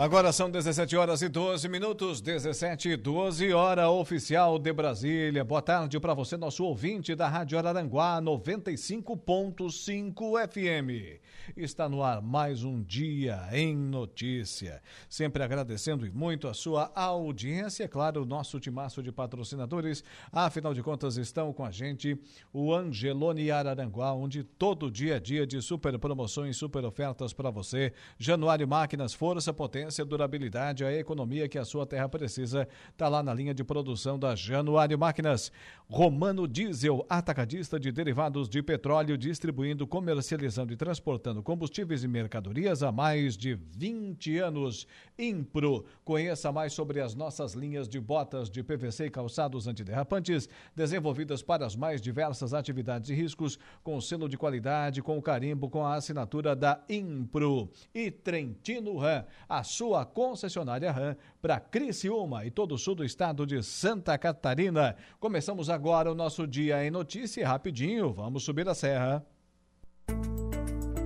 Agora são 17 horas e 12 minutos, 17 e 12, hora oficial de Brasília. Boa tarde para você, nosso ouvinte da Rádio Araranguá 95.5 FM. Está no ar mais um dia em notícia. Sempre agradecendo muito a sua audiência, é claro, o nosso timaço de patrocinadores. Afinal de contas, estão com a gente o Angelone Araranguá, onde todo dia é dia de super promoções, super ofertas para você. Januário Máquinas, força, potência potência, durabilidade, a economia que a sua terra precisa, está lá na linha de produção da Januário Máquinas. Romano Diesel, atacadista de derivados de petróleo, distribuindo, comercializando e transportando combustíveis e mercadorias há mais de 20 anos. Impro, conheça mais sobre as nossas linhas de botas de PVC e calçados antiderrapantes, desenvolvidas para as mais diversas atividades e riscos, com selo de qualidade, com carimbo, com a assinatura da Impro. E Trentino Ram, a sua concessionária RAM para Criciúma e todo o sul do estado de Santa Catarina. Começamos agora o nosso dia em notícia rapidinho, vamos subir a serra.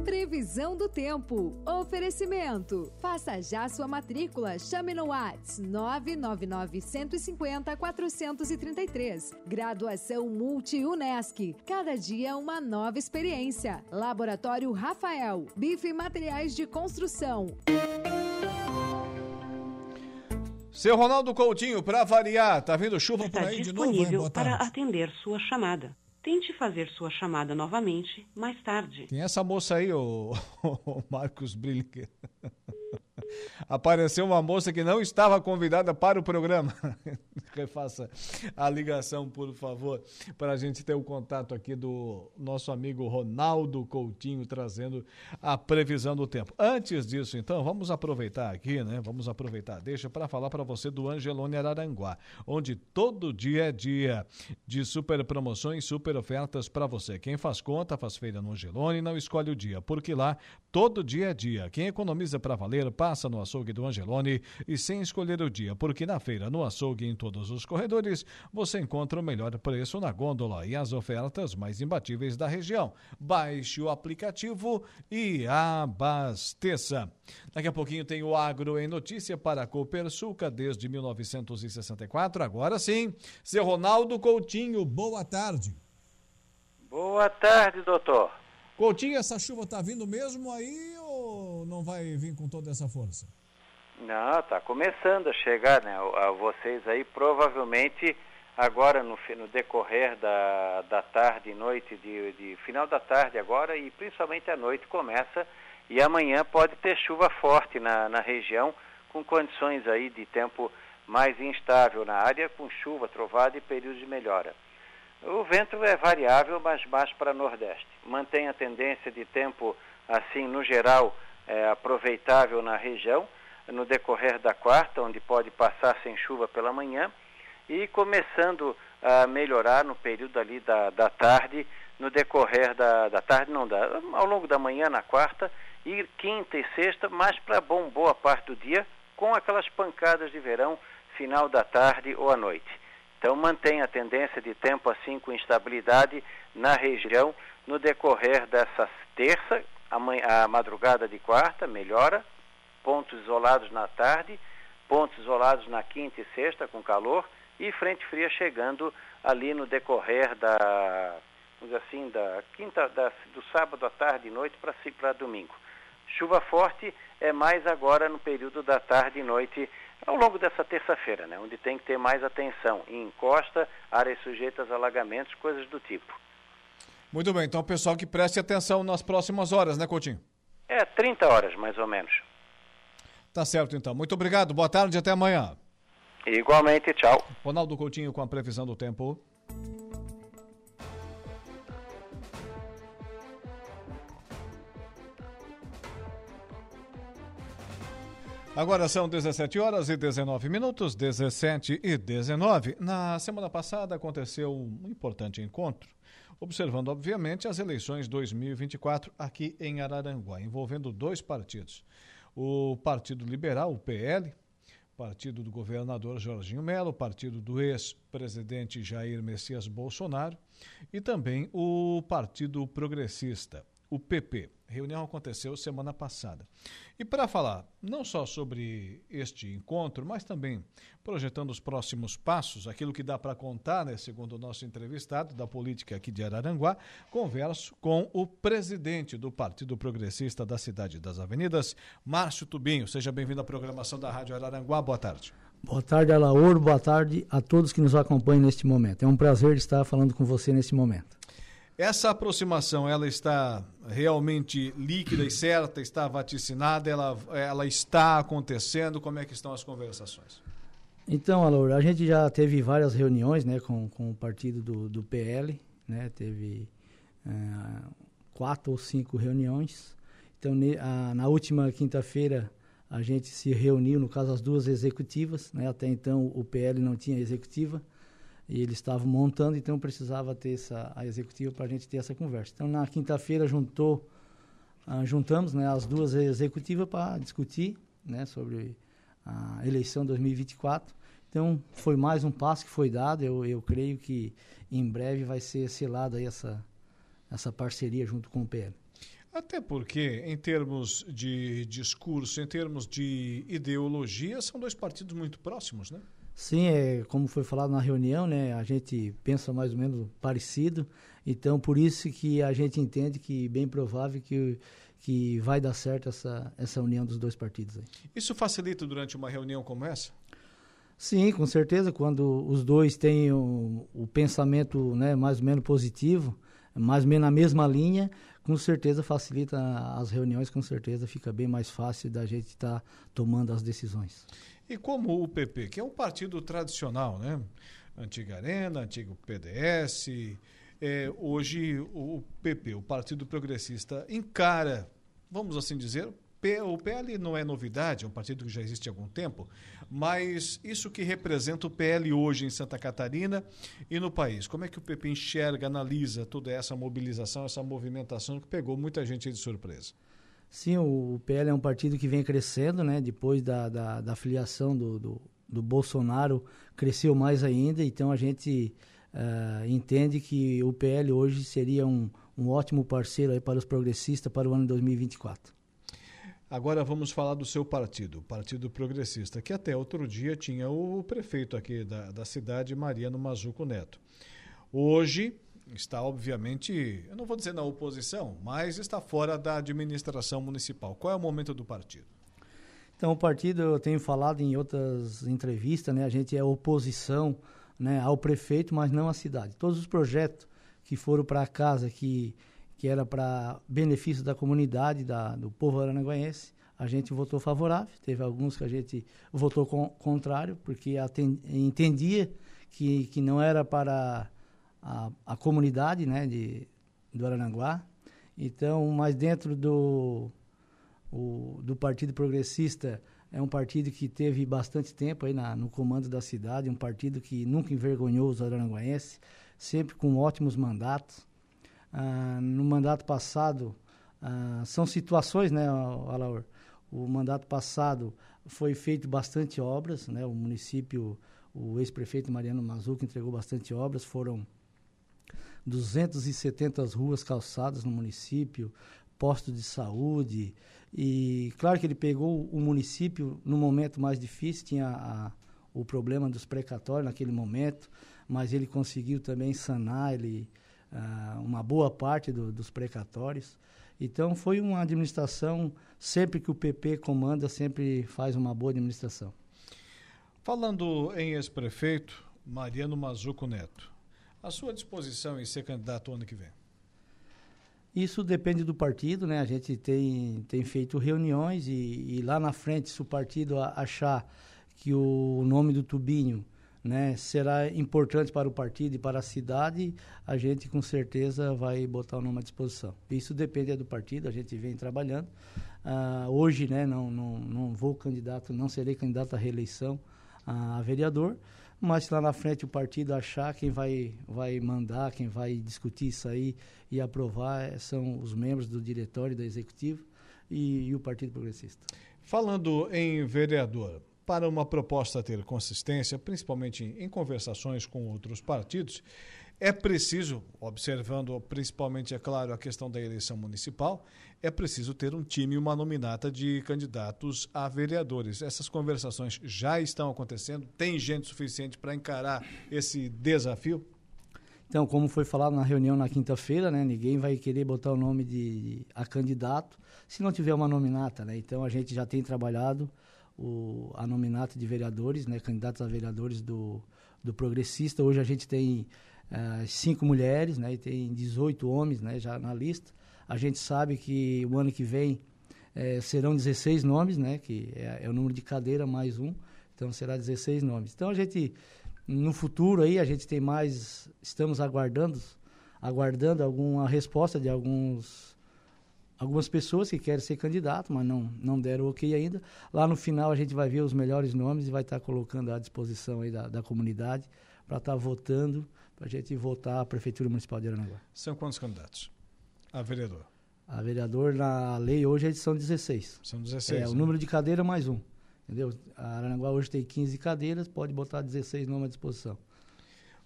Previsão do tempo. Oferecimento. Faça já sua matrícula. Chame no Whats 999 150 433. Graduação Multi-UNESC. Cada dia uma nova experiência. Laboratório Rafael. Bife Materiais de Construção. Seu Ronaldo Coutinho, para variar, tá vindo chuva Está por aí de novo? disponível para atender sua chamada. Tente fazer sua chamada novamente mais tarde. É essa moça aí, o, Marcos Brillinger? Apareceu uma moça que não estava convidada para o programa. Refaça a ligação, por favor, para a gente ter o contato aqui do nosso amigo Ronaldo Coutinho trazendo a previsão do tempo. Antes disso, então, vamos aproveitar aqui, né? Vamos aproveitar, deixa para falar para você do Angelone Araranguá, onde todo dia é dia de super promoções, super ofertas para você. Quem faz conta, faz feira no Angelone, não escolhe o dia, porque lá todo dia é dia. Quem economiza para valer, passa no açougue do Angelone e sem escolher o dia, porque na feira, no açougue e em todos os corredores, você encontra o melhor preço na gôndola e as ofertas mais imbatíveis da região. Baixe o aplicativo e abasteça. Daqui a pouquinho tem o Agro em Notícia para a Copersuca desde 1964. Agora sim, seu Ronaldo Coutinho, boa tarde. Boa tarde, doutor. Coutinho, essa chuva tá vindo mesmo aí ou não vai vir com toda essa força? Não, tá começando a chegar, né? A vocês aí provavelmente agora no, no decorrer da, da tarde e noite, de, de final da tarde agora e principalmente à noite começa e amanhã pode ter chuva forte na, na região com condições aí de tempo mais instável na área, com chuva, trovada e períodos de melhora. O vento é variável, mas mais para nordeste. Mantém a tendência de tempo, assim, no geral, é, aproveitável na região, no decorrer da quarta, onde pode passar sem chuva pela manhã, e começando a melhorar no período ali da, da tarde, no decorrer da, da tarde, não, da, ao longo da manhã na quarta, e quinta e sexta, mais para bom, boa parte do dia, com aquelas pancadas de verão, final da tarde ou à noite. Então mantém a tendência de tempo assim com instabilidade na região no decorrer dessa terça, a madrugada de quarta melhora, pontos isolados na tarde, pontos isolados na quinta e sexta com calor e frente fria chegando ali no decorrer da, vamos assim, da quinta, da, do sábado à tarde e noite para domingo. Chuva forte é mais agora no período da tarde e noite ao longo dessa terça-feira, né, onde tem que ter mais atenção em encosta, áreas sujeitas a alagamentos, coisas do tipo. Muito bem, então pessoal que preste atenção nas próximas horas, né, Coutinho? É 30 horas mais ou menos. Tá certo então. Muito obrigado. Boa tarde e até amanhã. Igualmente, tchau. Ronaldo Coutinho com a previsão do tempo. Agora são 17 horas e 19 minutos, 17 e 19. Na semana passada aconteceu um importante encontro, observando, obviamente, as eleições 2024 aqui em Araranguá, envolvendo dois partidos. O Partido Liberal, o PL, partido do governador Jorginho Melo, partido do ex-presidente Jair Messias Bolsonaro e também o Partido Progressista, o PP. A reunião aconteceu semana passada. E para falar não só sobre este encontro, mas também projetando os próximos passos, aquilo que dá para contar, né, segundo o nosso entrevistado da política aqui de Araranguá, converso com o presidente do Partido Progressista da Cidade das Avenidas, Márcio Tubinho. Seja bem-vindo à programação da Rádio Araranguá. Boa tarde. Boa tarde, Alaor. Boa tarde a todos que nos acompanham neste momento. É um prazer estar falando com você neste momento. Essa aproximação, ela está realmente líquida e certa, está vaticinada, ela, ela está acontecendo? Como é que estão as conversações? Então, Alor, a gente já teve várias reuniões né, com, com o partido do, do PL, né, teve é, quatro ou cinco reuniões. Então, ne, a, na última quinta-feira, a gente se reuniu, no caso, as duas executivas. Né, até então, o PL não tinha executiva e eles estavam montando, então precisava ter essa, a executiva para a gente ter essa conversa. Então, na quinta-feira, juntou, uh, juntamos né, as duas executivas para discutir né, sobre a eleição 2024. Então, foi mais um passo que foi dado. Eu, eu creio que em breve vai ser selada essa, essa parceria junto com o PL. Até porque, em termos de discurso, em termos de ideologia, são dois partidos muito próximos, né? Sim, é, como foi falado na reunião, né, a gente pensa mais ou menos parecido, então por isso que a gente entende que bem provável que, que vai dar certo essa, essa união dos dois partidos. Aí. Isso facilita durante uma reunião como essa? Sim, com certeza, quando os dois têm o, o pensamento né, mais ou menos positivo, mais ou menos na mesma linha, com certeza facilita as reuniões, com certeza fica bem mais fácil da gente estar tá tomando as decisões. E como o PP, que é um partido tradicional, né? Antiga Arena, antigo PDS, é, hoje o PP, o Partido Progressista, encara, vamos assim dizer, o PL não é novidade, é um partido que já existe há algum tempo, mas isso que representa o PL hoje em Santa Catarina e no país. Como é que o PP enxerga, analisa toda essa mobilização, essa movimentação que pegou muita gente de surpresa? Sim, o PL é um partido que vem crescendo, né? Depois da, da, da filiação do, do, do, Bolsonaro, cresceu mais ainda. Então a gente uh, entende que o PL hoje seria um, um ótimo parceiro aí para os progressistas para o ano 2024. Agora vamos falar do seu partido, o Partido Progressista, que até outro dia tinha o prefeito aqui da, da cidade, Mariano Mazuco Neto. Hoje está, obviamente, eu não vou dizer na oposição, mas está fora da administração municipal. Qual é o momento do partido? Então, o partido, eu tenho falado em outras entrevistas, né, a gente é oposição né, ao prefeito, mas não à cidade. Todos os projetos que foram para casa, que, que era para benefício da comunidade, da, do povo aranaguense, a gente votou favorável. Teve alguns que a gente votou contrário, porque entendia que, que não era para a, a comunidade né, de, do Arananguá. Então, mas dentro do, o, do Partido Progressista, é um partido que teve bastante tempo aí na, no comando da cidade, um partido que nunca envergonhou os aranguaenses, sempre com ótimos mandatos. Ah, no mandato passado, ah, são situações, né, Alaor? O mandato passado foi feito bastante obras, né? O município, o ex-prefeito Mariano Mazuco entregou bastante obras, foram 270 ruas calçadas no município, postos de saúde. E claro que ele pegou o município no momento mais difícil, tinha a, o problema dos precatórios naquele momento, mas ele conseguiu também sanar ele, uh, uma boa parte do, dos precatórios. Então foi uma administração, sempre que o PP comanda, sempre faz uma boa administração. Falando em ex-prefeito, Mariano Mazuco Neto, a sua disposição em ser candidato ano que vem? Isso depende do partido, né? A gente tem, tem feito reuniões e, e lá na frente, se o partido achar que o nome do Tubinho né, será importante para o partido e para a cidade, a gente com certeza vai botar o nome à disposição. Isso depende do partido, a gente vem trabalhando. Uh, hoje, né, não, não, não vou candidato, não serei candidato à reeleição a vereador, mas lá na frente o partido achar quem vai, vai mandar, quem vai discutir isso aí e aprovar eh, são os membros do diretório da executiva e, e o Partido Progressista. Falando em vereador, para uma proposta ter consistência, principalmente em conversações com outros partidos, é preciso, observando principalmente, é claro, a questão da eleição municipal, é preciso ter um time e uma nominata de candidatos a vereadores. Essas conversações já estão acontecendo? Tem gente suficiente para encarar esse desafio? Então, como foi falado na reunião na quinta-feira, né, ninguém vai querer botar o nome de a candidato se não tiver uma nominata, né? Então a gente já tem trabalhado o, a nominata de vereadores, né, candidatos a vereadores do, do progressista. Hoje a gente tem uh, cinco mulheres, né, e tem 18 homens, né, já na lista. A gente sabe que o ano que vem eh, serão 16 nomes, né, que é, é o número de cadeira mais um, então será 16 nomes. Então a gente no futuro aí a gente tem mais, estamos aguardando, aguardando alguma resposta de alguns algumas pessoas que querem ser candidato, mas não não deram ok ainda. Lá no final a gente vai ver os melhores nomes e vai estar colocando à disposição aí da, da comunidade para estar votando, para a gente votar a prefeitura municipal de Aranaguá. São quantos candidatos? A vereador. A vereador na lei hoje são 16. São 16. É, né? o número de cadeira mais um. Entendeu? A Aranaguá hoje tem 15 cadeiras, pode botar 16 nomes à disposição.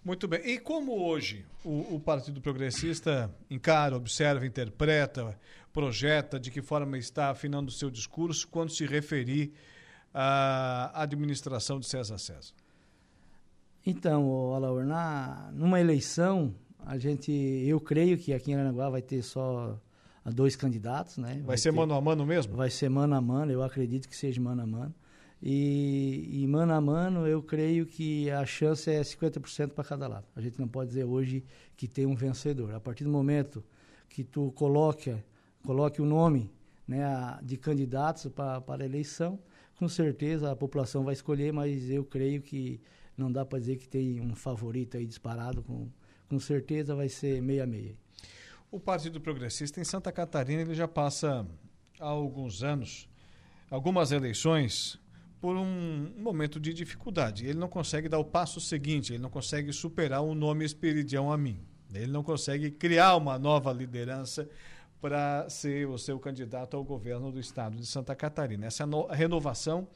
Muito bem. E como hoje o, o, Partido Progressista encara, observa, interpreta, projeta, de que forma está afinando o seu discurso quando se referir à administração de César César? Então, Alaor, na, numa eleição, a gente, eu creio que aqui em Aranaguá vai ter só dois candidatos, né? Vai, vai ser ter, mano a mano mesmo? Vai ser mano a mano, eu acredito que seja mano a mano. E, e, mano a mano, eu creio que a chance é 50% para cada lado. A gente não pode dizer hoje que tem um vencedor. A partir do momento que tu coloque, coloque o nome né, de candidatos para a eleição, com certeza a população vai escolher, mas eu creio que não dá para dizer que tem um favorito aí disparado. Com, com certeza vai ser meia-meia. O Partido Progressista em Santa Catarina ele já passa há alguns anos, algumas eleições por um momento de dificuldade. Ele não consegue dar o passo seguinte, ele não consegue superar o nome Esperidião a mim. Ele não consegue criar uma nova liderança para ser o seu candidato ao governo do estado de Santa Catarina. Essa no renovação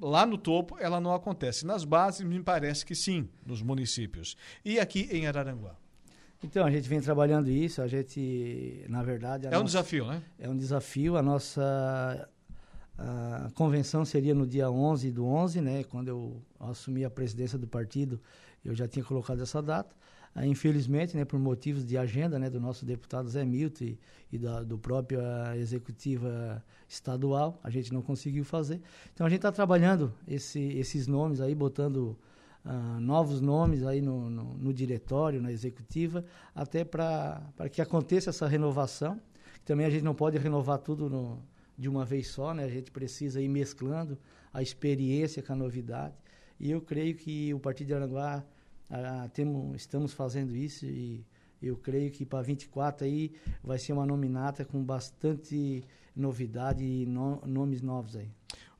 lá no topo ela não acontece. Nas bases me parece que sim, nos municípios. E aqui em Araranguá. Então, a gente vem trabalhando isso, a gente, na verdade... é nossa, um desafio, né? É um desafio, a nossa a convenção seria no dia 11 do 11, né, quando eu assumi a presidência do partido, eu já tinha colocado essa data. Ah, infelizmente, né, por motivos de agenda né, do nosso deputado Zé Milton e, e da do próprio executiva estadual, a gente não conseguiu fazer. Então a gente está trabalhando esse, esses nomes aí, botando uh, novos nomes aí no, no, no, diretório, na executiva, até para que aconteça essa renovação. Também a gente não pode renovar tudo no, de uma vez só, né? A gente precisa ir mesclando a experiência com a novidade. E eu creio que o Partido de Aranguá ah, temos, estamos fazendo isso e eu creio que para 24 aí vai ser uma nominata com bastante novidade e no, nomes novos aí.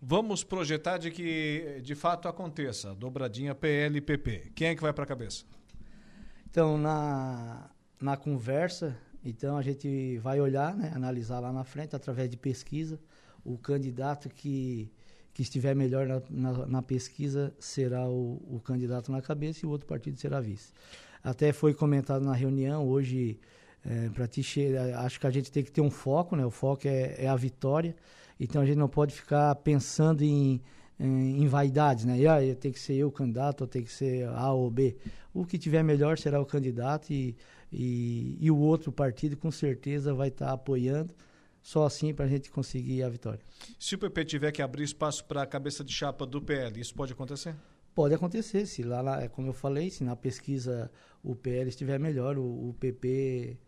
Vamos projetar de que de fato aconteça, dobradinha PLPP. Quem é que vai para a cabeça? Então, na, na conversa, então a gente vai olhar, né, analisar lá na frente, através de pesquisa, o candidato que, que estiver melhor na, na, na pesquisa será o, o, candidato na cabeça e o outro partido será vice. Até foi comentado na reunião hoje, é, para ti, acho que a gente tem que ter um foco, né? O foco é, é a vitória. Então a gente não pode ficar pensando em, em, em vaidades, né? Ah, tem que ser eu o candidato, ou tem que ser A ou B. O que tiver melhor será o candidato e e, e o outro partido com certeza vai estar tá apoiando. Só assim para a gente conseguir a vitória. Se o PP tiver que abrir espaço para a cabeça de chapa do PL, isso pode acontecer? Pode acontecer. Se lá, lá como eu falei, se na pesquisa o PL estiver melhor, o, o PP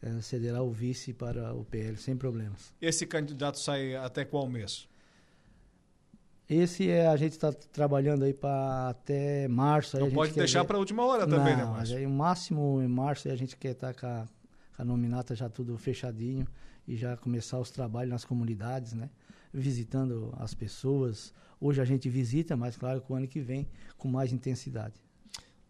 é, cederá o vice para o PL, sem problemas. Esse candidato sai até qual mês? Esse é a gente está trabalhando aí para até março. Não pode deixar para a última hora também, né, Não, né, Márcio? Aí, o máximo em março a gente quer estar tá com, com a nominata já tudo fechadinho e já começar os trabalhos nas comunidades, né? Visitando as pessoas. Hoje a gente visita, mas claro que o ano que vem com mais intensidade.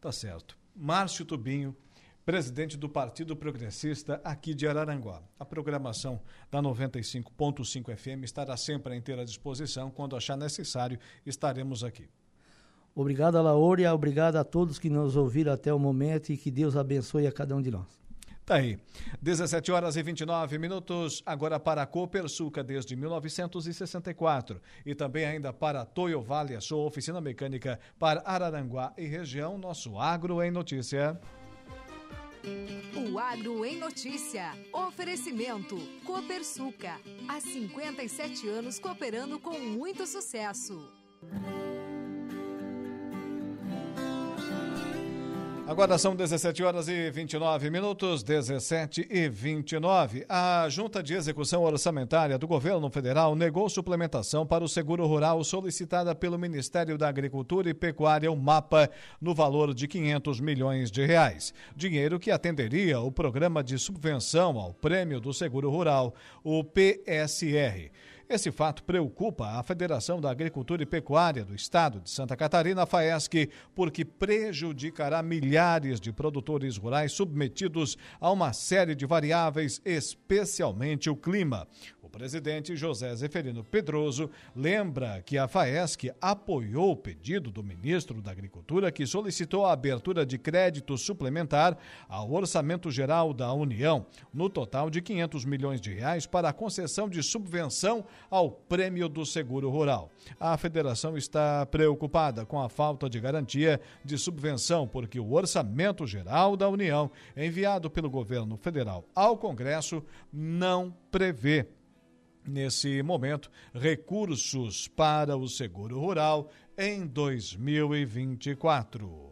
Tá certo. Márcio Tubinho, presidente do Partido Progressista aqui de Araranguá. A programação da 95.5 FM estará sempre à inteira disposição. Quando achar necessário, estaremos aqui. Obrigado, Laúria. Obrigado a todos que nos ouviram até o momento e que Deus abençoe a cada um de nós. Tá aí. 17 horas e 29 minutos, agora para a Copersuca desde 1964 e também ainda para Toyo Vale, a sua oficina mecânica para Araranguá e região, nosso Agro em Notícia. O Agro em Notícia. Oferecimento. Copersuca. Há 57 anos cooperando com muito sucesso. Agora são 17 horas e 29 minutos, 17 e 29. A Junta de Execução Orçamentária do Governo Federal negou suplementação para o seguro rural solicitada pelo Ministério da Agricultura e Pecuária, o MAPA, no valor de 500 milhões de reais. Dinheiro que atenderia o programa de subvenção ao Prêmio do Seguro Rural, o PSR. Esse fato preocupa a Federação da Agricultura e Pecuária do Estado de Santa Catarina, FAESC, porque prejudicará milhares de produtores rurais submetidos a uma série de variáveis, especialmente o clima presidente José Zeferino Pedroso lembra que a FAESC apoiou o pedido do ministro da Agricultura que solicitou a abertura de crédito suplementar ao Orçamento Geral da União, no total de 500 milhões de reais para a concessão de subvenção ao Prêmio do Seguro Rural. A federação está preocupada com a falta de garantia de subvenção porque o Orçamento Geral da União, enviado pelo governo federal ao Congresso, não prevê nesse momento, recursos para o seguro rural em 2024.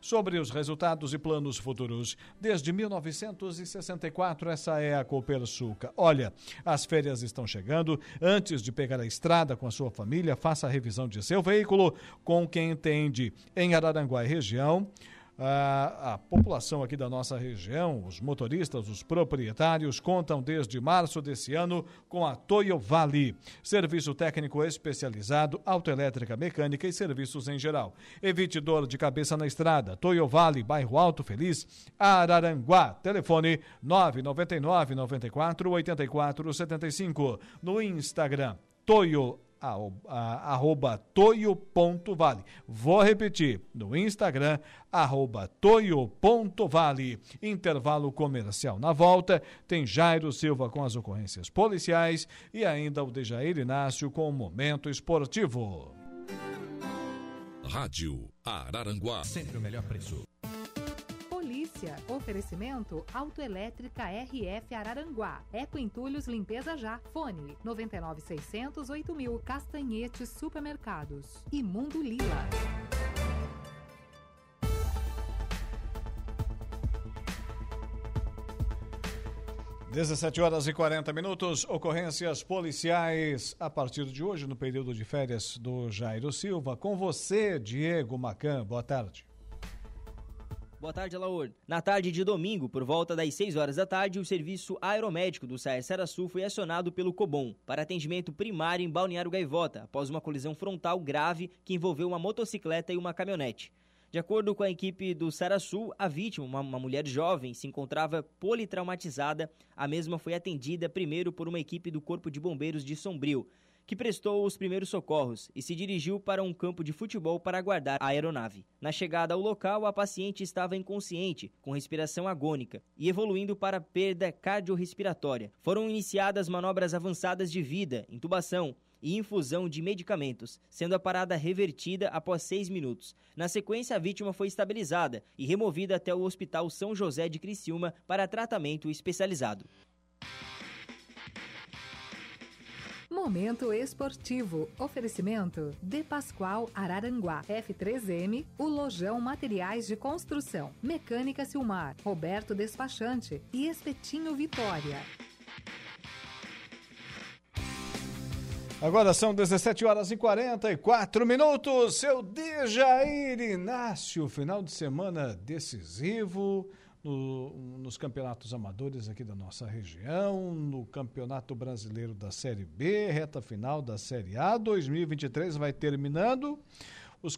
sobre os resultados e planos futuros. Desde 1964, essa é a Copersuca. Olha, as férias estão chegando. Antes de pegar a estrada com a sua família, faça a revisão de seu veículo com quem entende em Araranguá e região a, a população aqui da nossa região, os motoristas, os proprietários, contam desde março desse ano com a Toyo Vale, serviço técnico especializado, autoelétrica mecânica e serviços em geral. Evite dor de cabeça na estrada. Toyo Vale, bairro Alto Feliz, Araranguá. Telefone 999 94 84 75. No Instagram, Toyo arroba toio.vale. Vou repetir, no Instagram, arroba toio.vale. Intervalo comercial. Na volta, tem Jairo Silva com as ocorrências policiais e ainda o Dejair Inácio com o Momento Esportivo. Rádio Araranguá. Sempre o melhor preço. Polícia. Oferecimento Autoelétrica RF Araranguá. Eco Entulhos Limpeza Já. Fone 99600 8000. Castanhetes Supermercados. E Mundo Lila. 17 horas e 40 minutos, ocorrências policiais a partir de hoje, no período de férias do Jairo Silva. Com você, Diego Macan. Boa tarde. Boa tarde, Alaor. Na tarde de domingo, por volta das 6 horas da tarde, o serviço aeromédico do SAE Sul foi acionado pelo Cobom para atendimento primário em Balneário Gaivota, após uma colisão frontal grave que envolveu uma motocicleta e uma caminhonete. De acordo com a equipe do Sul, a vítima, uma, uma, mulher jovem, se encontrava politraumatizada. A mesma foi atendida primeiro por uma equipe do Corpo de Bombeiros de Sombrio que prestou os primeiros socorros e se dirigiu para um campo de futebol para aguardar a aeronave. Na chegada ao local, a paciente estava inconsciente, com respiração agônica e evoluindo para perda cardiorrespiratória. Foram iniciadas manobras avançadas de vida, intubação, e infusão de medicamentos, sendo a parada revertida após seis minutos. Na sequência, a vítima foi estabilizada e removida até o Hospital São José de Criciúma para tratamento especializado. Momento esportivo. Oferecimento De Pascoal Araranguá. F3M, o Lojão Materiais de Construção. Mecânica Silmar. Roberto Despachante e Espetinho Vitória. Agora são 17 horas e 44 minutos. Seu Dejair Inácio, final de semana decisivo no, nos campeonatos amadores aqui da nossa região, no Campeonato Brasileiro da Série B, reta final da Série A. 2023 vai terminando. Os,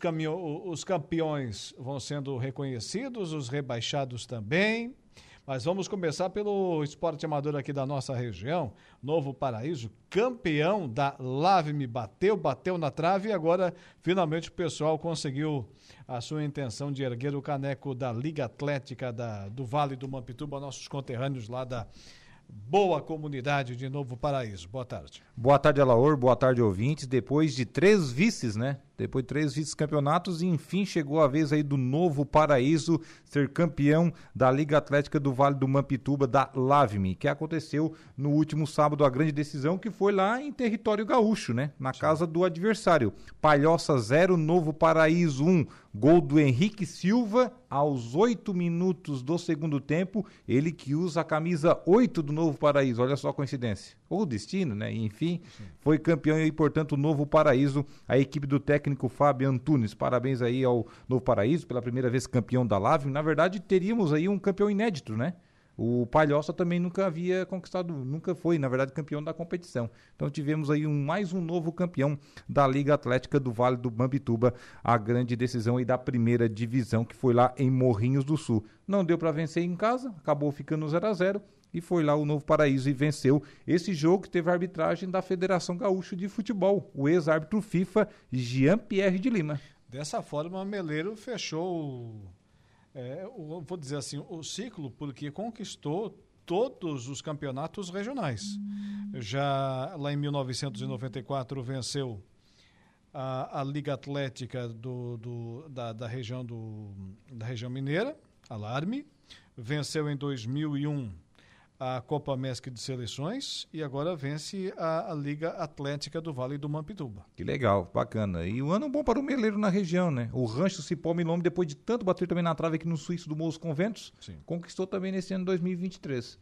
os campeões vão sendo reconhecidos, os rebaixados também. Mas vamos começar pelo esporte amador aqui da nossa região. Novo Paraíso, campeão da Lave-me, bateu, bateu na trave e agora finalmente o pessoal conseguiu a sua intenção de erguer o caneco da Liga Atlética da, do Vale do Mampituba, nossos conterrâneos lá da boa comunidade de Novo Paraíso. Boa tarde. Boa tarde, Alaor. Boa tarde, ouvintes. Depois de três vices, né? Depois de três vice-campeonatos, enfim chegou a vez aí do Novo Paraíso ser campeão da Liga Atlética do Vale do Mampituba, da Lavme, que aconteceu no último sábado, a grande decisão, que foi lá em território gaúcho, né? Na Sim. casa do adversário. Palhoça 0, Novo Paraíso 1. Um. Gol do Henrique Silva aos oito minutos do segundo tempo. Ele que usa a camisa 8 do Novo Paraíso. Olha só a coincidência. Ou destino, né? Enfim, foi campeão e, portanto, o Novo Paraíso, a equipe do técnico Fábio Antunes. Parabéns aí ao Novo Paraíso, pela primeira vez campeão da Lave. Na verdade, teríamos aí um campeão inédito, né? O Palhoça também nunca havia conquistado, nunca foi, na verdade, campeão da competição. Então tivemos aí um, mais um novo campeão da Liga Atlética do Vale do Bambituba, a grande decisão aí da primeira divisão, que foi lá em Morrinhos do Sul. Não deu para vencer em casa, acabou ficando 0 a 0 e foi lá o Novo Paraíso e venceu esse jogo que teve a arbitragem da Federação Gaúcha de Futebol, o ex-árbitro FIFA Jean-Pierre de Lima. Dessa forma, Meleiro fechou é, vou dizer assim, o ciclo, porque conquistou todos os campeonatos regionais. Já lá em 1994 venceu a, a Liga Atlética do, do, da, da, região do, da região mineira, Alarme. Venceu em 2001 a Copa Mesc de Seleções e agora vence a, a, Liga Atlética do Vale do Mampituba. Que legal, bacana. E o um ano bom para o meleiro na região, né? O Rancho Cipó Milome, depois de tanto bater também na trave aqui no Suíço do Morros Conventos, Sim. conquistou também nesse ano 2023.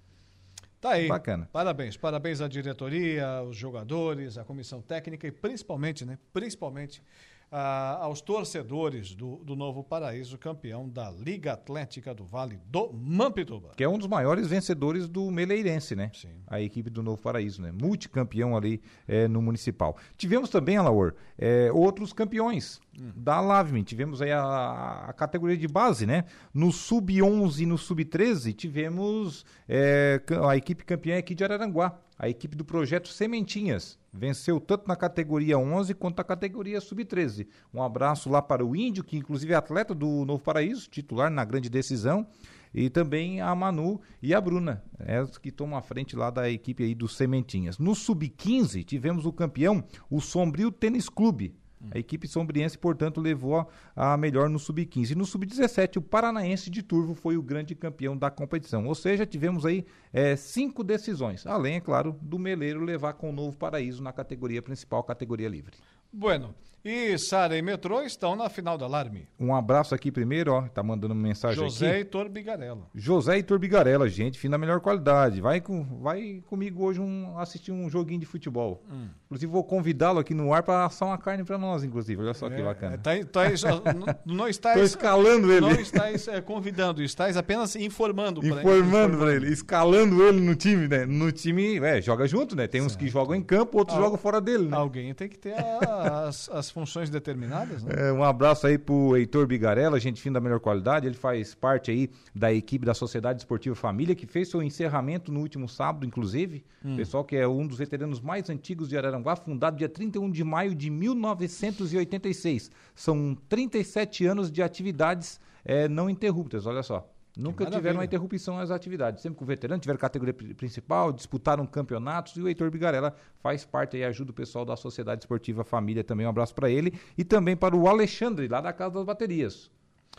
Tá aí. Bacana. Parabéns. Parabéns à diretoria, aos jogadores, à comissão técnica e principalmente, né? Principalmente ah, aos torcedores do, do Novo Paraíso, campeão da Liga Atlética do Vale do Mampituba. Que é um dos maiores vencedores do Meleirense, né? Sim. A equipe do Novo Paraíso, né? Multicampeão ali é, no Municipal. Tivemos também, Alaor, é, outros campeões hum. da Lavme. Tivemos aí a, a, categoria de base, né? No Sub-11 e no Sub-13 tivemos é, a equipe campeã aqui de Araranguá a equipe do projeto Sementinhas venceu tanto na categoria 11 quanto na categoria sub-13. Um abraço lá para o Índio, que inclusive é atleta do Novo Paraíso, titular na grande decisão, e também a Manu e a Bruna, elas que tomam a frente lá da equipe aí do Sementinhas. No sub-15 tivemos o campeão, o Sombrio Tênis Clube, a equipe sombriense, portanto, levou a melhor no sub-15. E no sub-17, o Paranaense de Turvo foi o grande campeão da competição. Ou seja, tivemos aí é, cinco decisões. Além, é claro, do Meleiro levar com o Novo Paraíso na categoria principal, categoria livre. Bueno, e Sara e Metrô estão na final da Alarme. Um abraço aqui primeiro, ó, tá mandando mensagem José aqui. José Heitor Bigarella. José Heitor Bigarella, gente, fim da melhor qualidade. Vai, com, vai comigo hoje um, assistir um joguinho de futebol. Hum. Inclusive vou convidá-lo aqui no ar para assar uma carne para nós, inclusive. Olha só é, que bacana. Tá, tá, não, não estás... Tô escalando ele. Não estás é, convidando, estás apenas informando para ele. Informando para ele, escalando ele no time, né? No time, é, joga junto, né? Tem uns que jogam em campo, outros Al... jogam fora dele, né? Alguém tem que ter a, as, as funções determinadas, né? É, um abraço aí pro Heitor Bigarella, gente fim da melhor qualidade. Ele faz parte aí da equipe da Sociedade Esportiva Família, que fez seu encerramento no último sábado, inclusive. Hum. Pessoal que é um dos veteranos mais antigos de Araranguá, fundado dia 31 de maio de 1986. São 37 anos de atividades é, não interruptas, olha só. Nunca tiveram uma interrupção nas atividades. Sempre com o veterano, tiveram categoria principal, disputaram campeonatos e o Heitor Bigarella faz parte e ajuda o pessoal da Sociedade Esportiva Família também. Um abraço para ele e também para o Alexandre, lá da Casa das Baterias.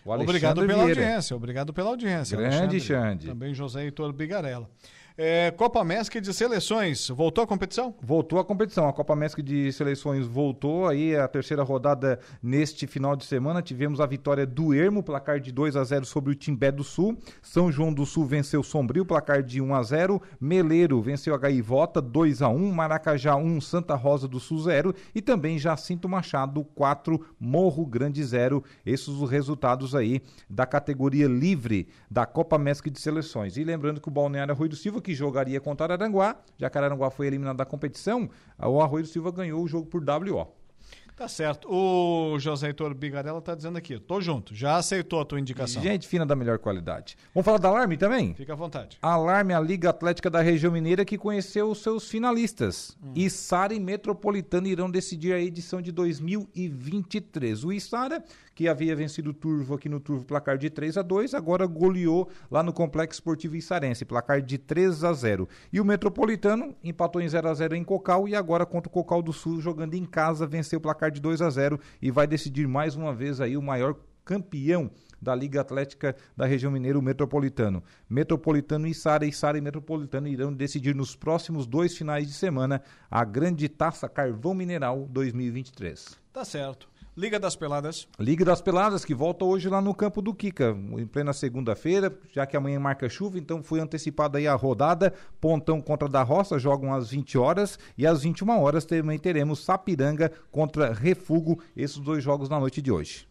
obrigado pela Vieira. audiência, obrigado pela audiência. Grande Xande. Também José Heitor Bigarella. É, Copa Mesc de seleções, voltou a competição? Voltou a competição. A Copa Mesc de seleções voltou aí a terceira rodada neste final de semana. Tivemos a vitória do Ermo, placar de 2 a 0 sobre o Timbé do Sul. São João do Sul venceu Sombrio, placar de 1 a 0. Meleiro venceu a Gaivota 2 a 1, Maracajá 1, Santa Rosa do Sul 0 e também Jacinto Machado 4, Morro Grande 0. Esses os resultados aí da categoria livre da Copa Mesc de seleções. E lembrando que o Balneário Rui do Silva que que jogaria contra Araranguá, já que Araranguá foi eliminado da competição, o Arroio Silva ganhou o jogo por WO. Tá certo. O José Heitor Bigarella tá dizendo aqui, tô junto, já aceitou a tua indicação. Gente fina da melhor qualidade. Vamos falar da Alarme também? Fica à vontade. Alarme, a Liga Atlética da Região Mineira que conheceu os seus finalistas. Hum. Içara e Metropolitano irão decidir a edição de 2023. O Içara que havia vencido o Turvo aqui no Turvo, placar de 3 a 2 agora goleou lá no Complexo Esportivo Issarense, placar de 3 a 0 E o Metropolitano empatou em 0 a 0 em Cocal e agora contra o Cocal do Sul, jogando em casa, venceu o placar de 2 a 0 e vai decidir mais uma vez aí o maior campeão da Liga Atlética da região mineira, o Metropolitano. Metropolitano e Sara e Sara e Metropolitano irão decidir nos próximos dois finais de semana a Grande Taça Carvão Mineral 2023. Tá certo. Liga das Peladas. Liga das Peladas, que volta hoje lá no campo do Kika, em plena segunda-feira, já que amanhã marca chuva, então foi antecipada aí a rodada. Pontão contra da Roça jogam às 20 horas e às 21 horas também teremos Sapiranga contra Refugo, esses dois jogos na noite de hoje.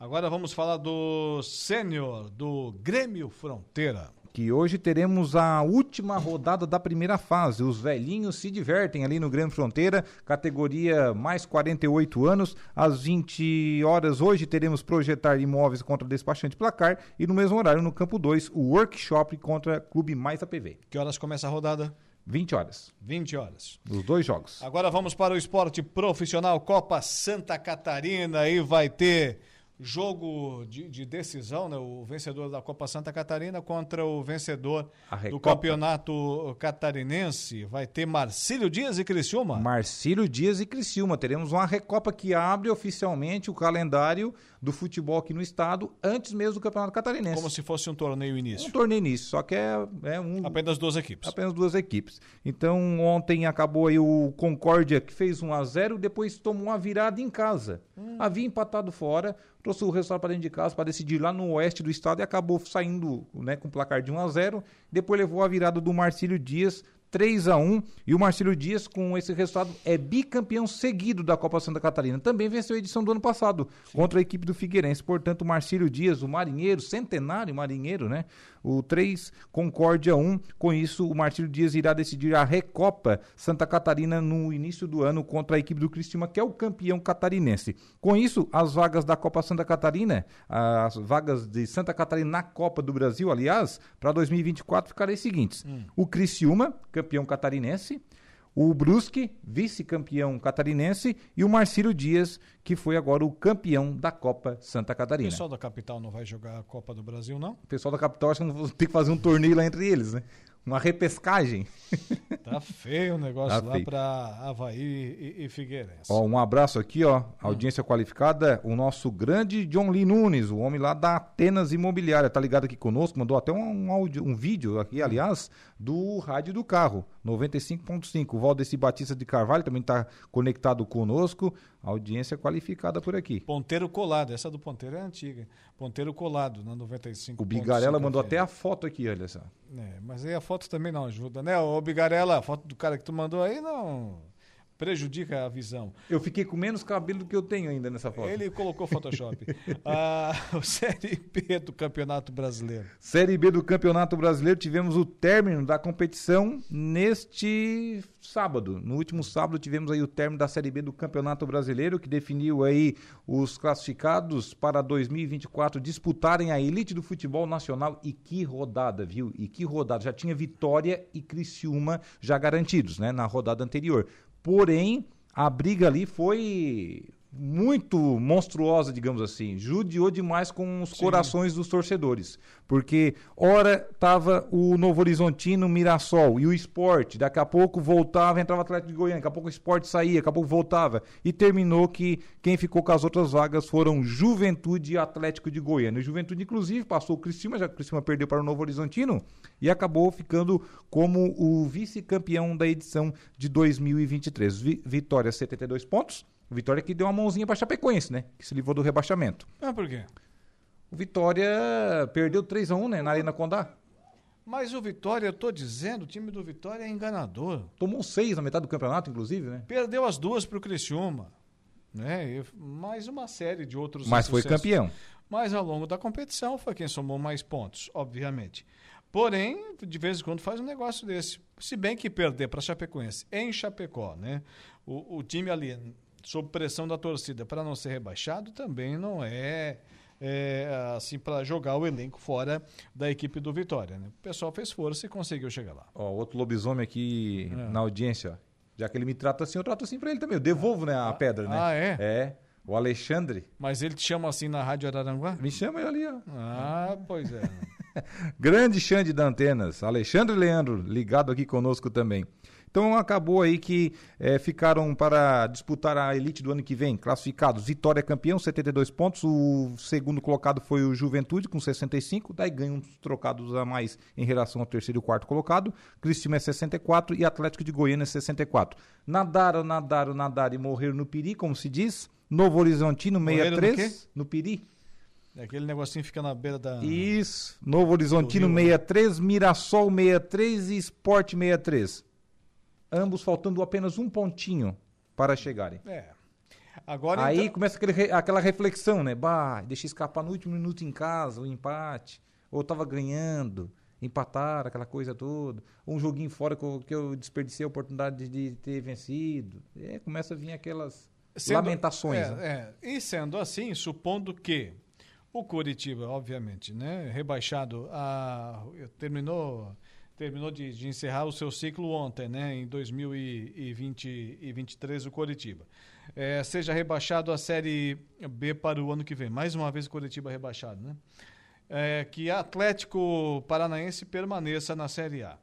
Agora vamos falar do sênior do Grêmio Fronteira que hoje teremos a última rodada da primeira fase. Os velhinhos se divertem ali no Grande Fronteira, categoria mais 48 anos. Às 20 horas hoje teremos Projetar Imóveis contra Despachante Placar e no mesmo horário no campo 2 o Workshop contra Clube Mais APV. Que horas começa a rodada? 20 horas. 20 horas. Os dois jogos. Agora vamos para o esporte profissional Copa Santa Catarina. Aí vai ter jogo de, de, decisão, né? o vencedor da Copa Santa Catarina contra o vencedor do campeonato catarinense. Vai ter Marcílio Dias e Criciúma? Marcílio Dias e Criciúma. Teremos uma Recopa que abre oficialmente o calendário do futebol aqui no estado antes mesmo do campeonato catarinense. Como se fosse um torneio início. Um torneio início, só que é, é um... Apenas duas equipes. Apenas duas equipes. Então ontem acabou aí o Concórdia que fez 1 a 0 depois tomou uma virada em casa. Hum. Havia empatado fora, trouxe o resultado para dentro de casa para decidir lá no oeste do estado e acabou saindo né, com placar de 1 a 0 Depois levou a virada do Marcílio Dias, 3 a 1 e o Marcílio Dias, com esse resultado, é bicampeão seguido da Copa Santa Catarina. Também venceu a edição do ano passado Sim. contra a equipe do Figueirense. Portanto, o Marcílio Dias, o marinheiro, centenário marinheiro, né? O 3, Concórdia 1. Com isso, o Marcílio Dias irá decidir a Recopa Santa Catarina no início do ano contra a equipe do Cristina, que é o campeão catarinense. Com isso, as vagas da Copa Santa Catarina, as vagas de Santa Catarina na Copa do Brasil, aliás, para 2024 ficarem as seguintes: hum. o Criciúma, campeão catarinense, o Brusque, vice-campeão catarinense, e o Marcílio Dias, que foi agora o campeão da Copa Santa Catarina. O pessoal da capital não vai jogar a Copa do Brasil, não? O pessoal da capital acho que tem que fazer um torneio lá entre eles, né? Uma repescagem. Tá feio o negócio tá lá para Havaí e, e, Figueirense. Ó, um abraço aqui, ó, audiência hum. qualificada, o nosso grande John Lee Nunes, o homem lá da Atenas Imobiliária, tá ligado aqui conosco, mandou até um, um, áudio, um vídeo aqui, hum. aliás, do rádio do carro, 95.5. O Valdeci Batista de Carvalho também está conectado conosco. Audiência qualificada por aqui. Ponteiro colado, essa do ponteiro é antiga. Ponteiro colado na 95. O Bigarela mandou até a foto aqui, olha só. É, mas aí a foto também não ajuda, né? Ô Bigarela, a foto do cara que tu mandou aí não prejudica a visão. Eu fiquei com menos cabelo do que eu tenho ainda nessa foto. Ele colocou Photoshop. ah, o Série B do Campeonato Brasileiro. Série B do Campeonato Brasileiro, tivemos o término da competição neste sábado. No último sábado tivemos aí o término da Série B do Campeonato Brasileiro, que definiu aí os classificados para 2024 disputarem a elite do futebol nacional. E que rodada, viu? E que rodada. Já tinha Vitória e Criciúma já garantidos, né? Na rodada anterior. Porém, a briga ali foi muito monstruosa, digamos assim. Judiou demais com os Sim. corações dos torcedores. Porque, ora, tava o Novo Horizontino, Mirassol e o esporte. Daqui a pouco voltava, entrava o Atlético de Goiânia. Daqui a pouco o esporte saía, daqui a pouco voltava. E terminou que quem ficou com as outras vagas foram Juventude e Atlético de Goiânia. O Juventude, inclusive, passou o Cristina, já que o Cristina perdeu para o Novo Horizontino, e acabou ficando como o vice-campeão da edição de 2023. Vi Vitória, 72 pontos. O Vitória que deu uma mãozinha para Chapecoense, né? Que se livrou do rebaixamento. Ah, por quê? O Vitória perdeu 3 a 1 né? Na Arena Condá. Mas o Vitória, eu tô dizendo, o time do Vitória é enganador. Tomou seis na metade do campeonato, inclusive, né? Perdeu as duas pro Criciúma. Né? E mais uma série de outros. Mas foi campeão. Mas ao longo da competição foi quem somou mais pontos, obviamente. Porém, de vez em quando faz um negócio desse. Se bem que perder para Chapecoense em Chapecó, né? O, o time ali sob pressão da torcida para não ser rebaixado também não é, é assim para jogar o elenco fora da equipe do Vitória. Né? O pessoal fez força e conseguiu chegar lá. Ó, outro lobisomem aqui é. na audiência, já que ele me trata assim, eu trato assim para ele também. Eu devolvo né, a ah, pedra, né? Ah, é? É. O Alexandre. Mas ele te chama assim na Rádio Araranguá? Me chama ali, ó. Ah, pois é. Grande Xande da Antenas. Alexandre Leandro, ligado aqui conosco também. Então acabou aí que é, ficaram para disputar a elite do ano que vem, classificados. Vitória campeão, 72 pontos. O segundo colocado foi o Juventude, com 65. Daí ganha uns trocados a mais em relação ao terceiro e quarto colocado. Cristina é 64 e Atlético de Goiânia é 64. Nadaram, nadaram, nadaram e morreram no Piri, como se diz. Novo Horizontino, 63. No, no Piri. É aquele negocinho fica na beira da. Isso. Novo Horizontino, 63. Mirassol, 63 e Sport, 63 ambos faltando apenas um pontinho para chegarem. É. Agora, Aí então... começa aquele, aquela reflexão, né? Bah, deixei escapar no último minuto em casa o empate. Ou estava ganhando, empatar, aquela coisa toda. Um joguinho fora que eu, que eu desperdicei a oportunidade de, de ter vencido. É, começa a vir aquelas sendo, lamentações. É, né? é. E sendo assim, supondo que o Curitiba, obviamente, né, rebaixado, a, terminou terminou de, de, encerrar o seu ciclo ontem, né, em 2023, o Coritiba. É, seja rebaixado a Série B para o ano que vem. Mais uma vez o Coritiba rebaixado, né? É, que Atlético Paranaense permaneça na Série A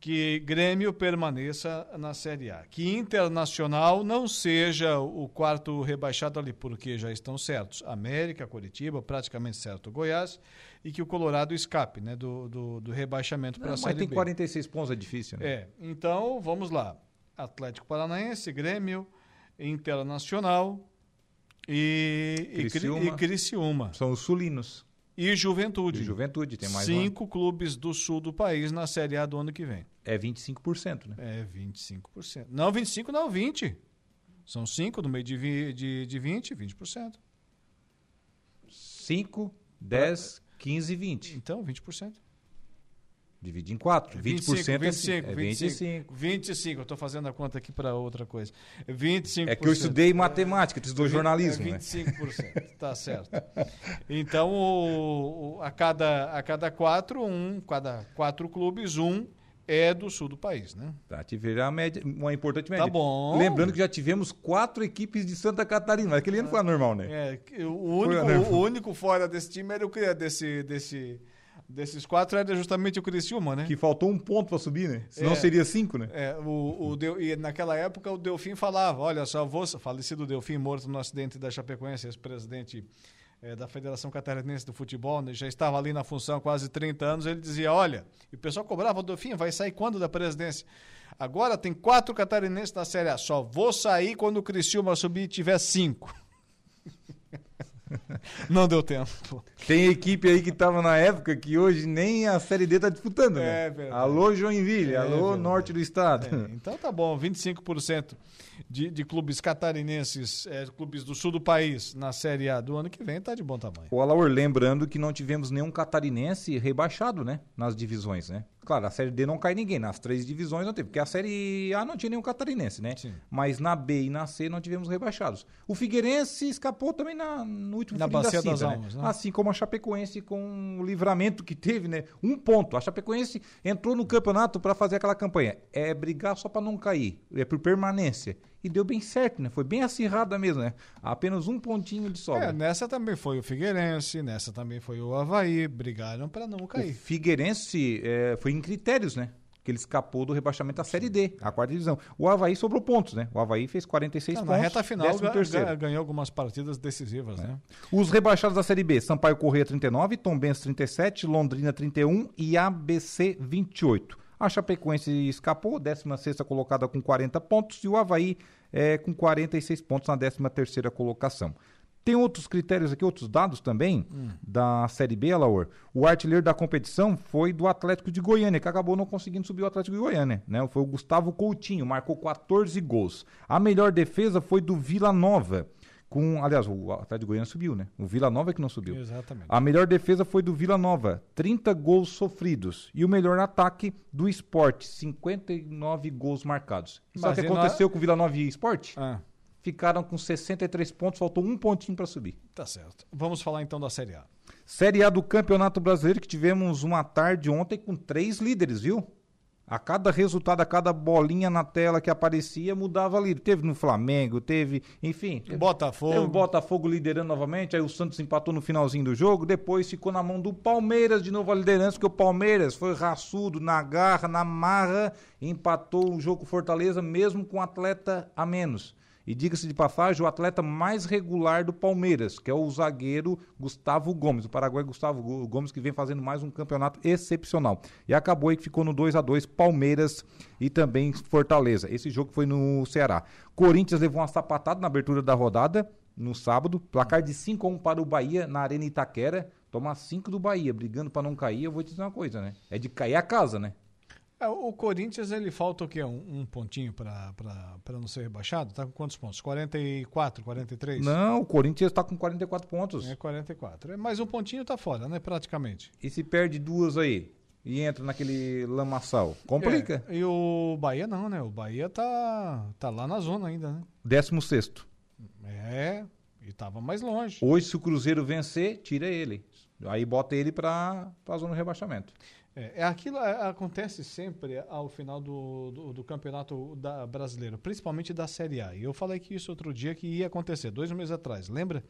que Grêmio permaneça na Série A, que Internacional não seja o quarto rebaixado ali, porque já estão certos América, Curitiba, praticamente certo Goiás, e que o Colorado escape né, do, do, do rebaixamento para a Série B. Mas tem 46 pontos, é difícil, né? É, então vamos lá. Atlético Paranaense, Grêmio, Internacional e Criciúma. E, e Criciúma. São os sulinos. E Juventude. E Juventude, tem mais Cinco clubes do sul do país na Série A do ano que vem. É 25%, né? É 25%. Não, 25% não, 20%. São cinco no meio de, vi, de, de 20%, 20%. 5, 10, 15 e 20. Então, 20%. Divide em 4. 20% 25, 25, é 25. 25. Eu estou fazendo a conta aqui para outra coisa. 25%. É que eu estudei matemática, tu estudou jornalismo. É 25%, né? tá certo. Então, o, o, a, cada, a cada quatro, um, cada quatro clubes, um é do sul do país, né? Tá, tiver a média, uma importante média. Tá bom. Lembrando que já tivemos quatro equipes de Santa Catarina, mas aquele ano foi anormal, né? É, o único, o único fora desse time era o que desse desse Desses quatro era justamente o Criciúma, né? Que faltou um ponto para subir, né? Senão é, seria cinco, né? É, o, o Deu, e naquela época o Delfim falava, olha só, vou, falecido Delfim, morto no acidente da Chapecoense, ex-presidente é, da Federação Catarinense do Futebol, né? já estava ali na função há quase 30 anos, ele dizia, olha, e o pessoal cobrava, o Delfim vai sair quando da presidência? Agora tem quatro catarinenses na Série A, só vou sair quando o Criciúma subir e tiver cinco. Não deu tempo. Tem equipe aí que estava na época que hoje nem a Série D está disputando, né? É. Alô, Joinville, é alô, verdade. norte do estado. É, então tá bom, 25% de, de clubes catarinenses, é, clubes do sul do país, na Série A do ano que vem, tá de bom tamanho. O Alaur, lembrando que não tivemos nenhum catarinense rebaixado, né? Nas divisões, né? Claro, a Série D não cai ninguém, nas três divisões não teve, porque a Série A não tinha nenhum catarinense, né? Sim. Mas na B e na C não tivemos rebaixados. O Figueirense escapou também na, no último na bacia da das né? almas, né? Assim como a Chapecoense com o livramento que teve, né? Um ponto. A Chapecoense entrou no campeonato para fazer aquela campanha. É brigar só para não cair, é por permanência. E deu bem certo, né? Foi bem acirrada mesmo, né? Apenas um pontinho de sobra. É, nessa também foi o Figueirense, nessa também foi o Havaí, brigaram para não cair. O Figueirense é, foi em critérios, né? que ele escapou do rebaixamento da Série D, a quarta divisão. O Havaí sobrou pontos, né? O Havaí fez 46 Não, pontos. Na reta final ga ganhou algumas partidas decisivas, é. né? Os rebaixados da Série B, Sampaio Correia 39, Tombense 37, Londrina 31 e ABC 28. A Chapecoense escapou, 16ª colocada com 40 pontos e o Havaí é, com 46 pontos na 13ª colocação. Tem outros critérios aqui, outros dados também hum. da Série B, Laur. O artilheiro da competição foi do Atlético de Goiânia, que acabou não conseguindo subir o Atlético de Goiânia. Né? Foi o Gustavo Coutinho, marcou 14 gols. A melhor defesa foi do Vila Nova. Com, aliás, o Atlético de Goiânia subiu, né? O Vila Nova é que não subiu. Exatamente. A melhor defesa foi do Vila Nova, 30 gols sofridos. E o melhor ataque do esporte, 59 gols marcados. Sabe o que aconteceu com o Vila Nova e esporte? Ah ficaram com 63 pontos, faltou um pontinho para subir. Tá certo. Vamos falar então da Série A. Série A do Campeonato Brasileiro, que tivemos uma tarde ontem com três líderes, viu? A cada resultado, a cada bolinha na tela que aparecia, mudava líder. Teve no Flamengo, teve, enfim. Teve, Botafogo. Teve o Botafogo liderando novamente, aí o Santos empatou no finalzinho do jogo, depois ficou na mão do Palmeiras de novo a liderança, porque o Palmeiras foi raçudo na garra, na marra, empatou o jogo com Fortaleza, mesmo com atleta a menos. E diga-se de passagem, o atleta mais regular do Palmeiras, que é o zagueiro Gustavo Gomes, o Paraguai Gustavo Gomes, que vem fazendo mais um campeonato excepcional. E acabou aí que ficou no 2 a 2 Palmeiras e também Fortaleza. Esse jogo foi no Ceará. Corinthians levou uma sapatada na abertura da rodada, no sábado, placar de 5 a 1 para o Bahia na Arena Itaquera. Tomar 5 do Bahia, brigando para não cair, eu vou te dizer uma coisa, né? É de cair a casa, né? É, o Corinthians, ele falta o quê? Um, um pontinho para não ser rebaixado? Tá com quantos pontos? 44, 43? Não, o Corinthians está com 44 pontos. É 44. É, mas um pontinho tá fora, né? Praticamente. E se perde duas aí? E entra naquele lamaçal. Complica. É, e o Bahia não, né? O Bahia tá, tá lá na zona ainda, né? 16. É, e tava mais longe. Hoje, se o Cruzeiro vencer, tira ele. Aí bota ele para a zona de rebaixamento. É, é aquilo é, acontece sempre ao final do, do, do campeonato da, brasileiro, principalmente da Série A. E eu falei que isso outro dia que ia acontecer, dois meses atrás. Lembra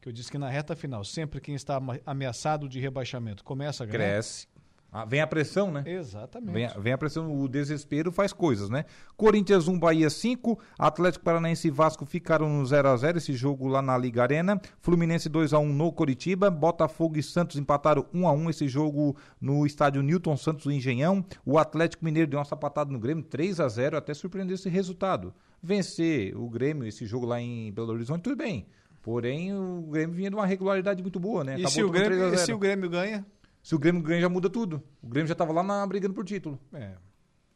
que eu disse que na reta final, sempre quem está ameaçado de rebaixamento começa a ganhar? Cresce, ah, vem a pressão, né? Exatamente. Vem, vem, a pressão, o desespero faz coisas, né? Corinthians 1, Bahia 5, Atlético Paranaense e Vasco ficaram no 0 a 0 esse jogo lá na Liga Arena. Fluminense 2 a 1 no Coritiba, Botafogo e Santos empataram 1 a 1 esse jogo no estádio Newton Santos do Engenhão. O Atlético Mineiro deu uma sapatada no Grêmio 3 a 0, até surpreendeu esse resultado. Vencer o Grêmio esse jogo lá em Belo Horizonte, tudo bem. Porém, o Grêmio vinha de uma regularidade muito boa, né? Acabou e se o Grêmio, e se o Grêmio ganha? Se o Grêmio ganha, já muda tudo. O Grêmio já estava lá na, brigando por título. É.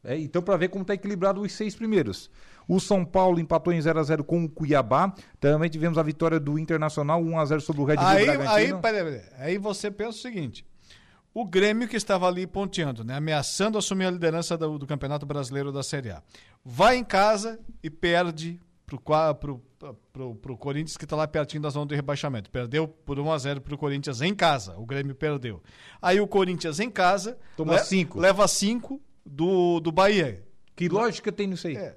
É, então, para ver como está equilibrado os seis primeiros. O São Paulo empatou em 0x0 com o Cuiabá. Também tivemos a vitória do Internacional, 1x0 sobre o Red Bull aí, Bragantino. Aí, peraí, peraí. aí você pensa o seguinte. O Grêmio que estava ali ponteando, né, ameaçando assumir a liderança do, do Campeonato Brasileiro da Série A. Vai em casa e perde pro, pro, pro, pro Corinthians que está lá pertinho da zona de rebaixamento. Perdeu por 1 a 0 pro Corinthians em casa. O Grêmio perdeu. Aí o Corinthians em casa Toma le cinco. leva 5 do, do Bahia. Que lógica tem nisso aí? É.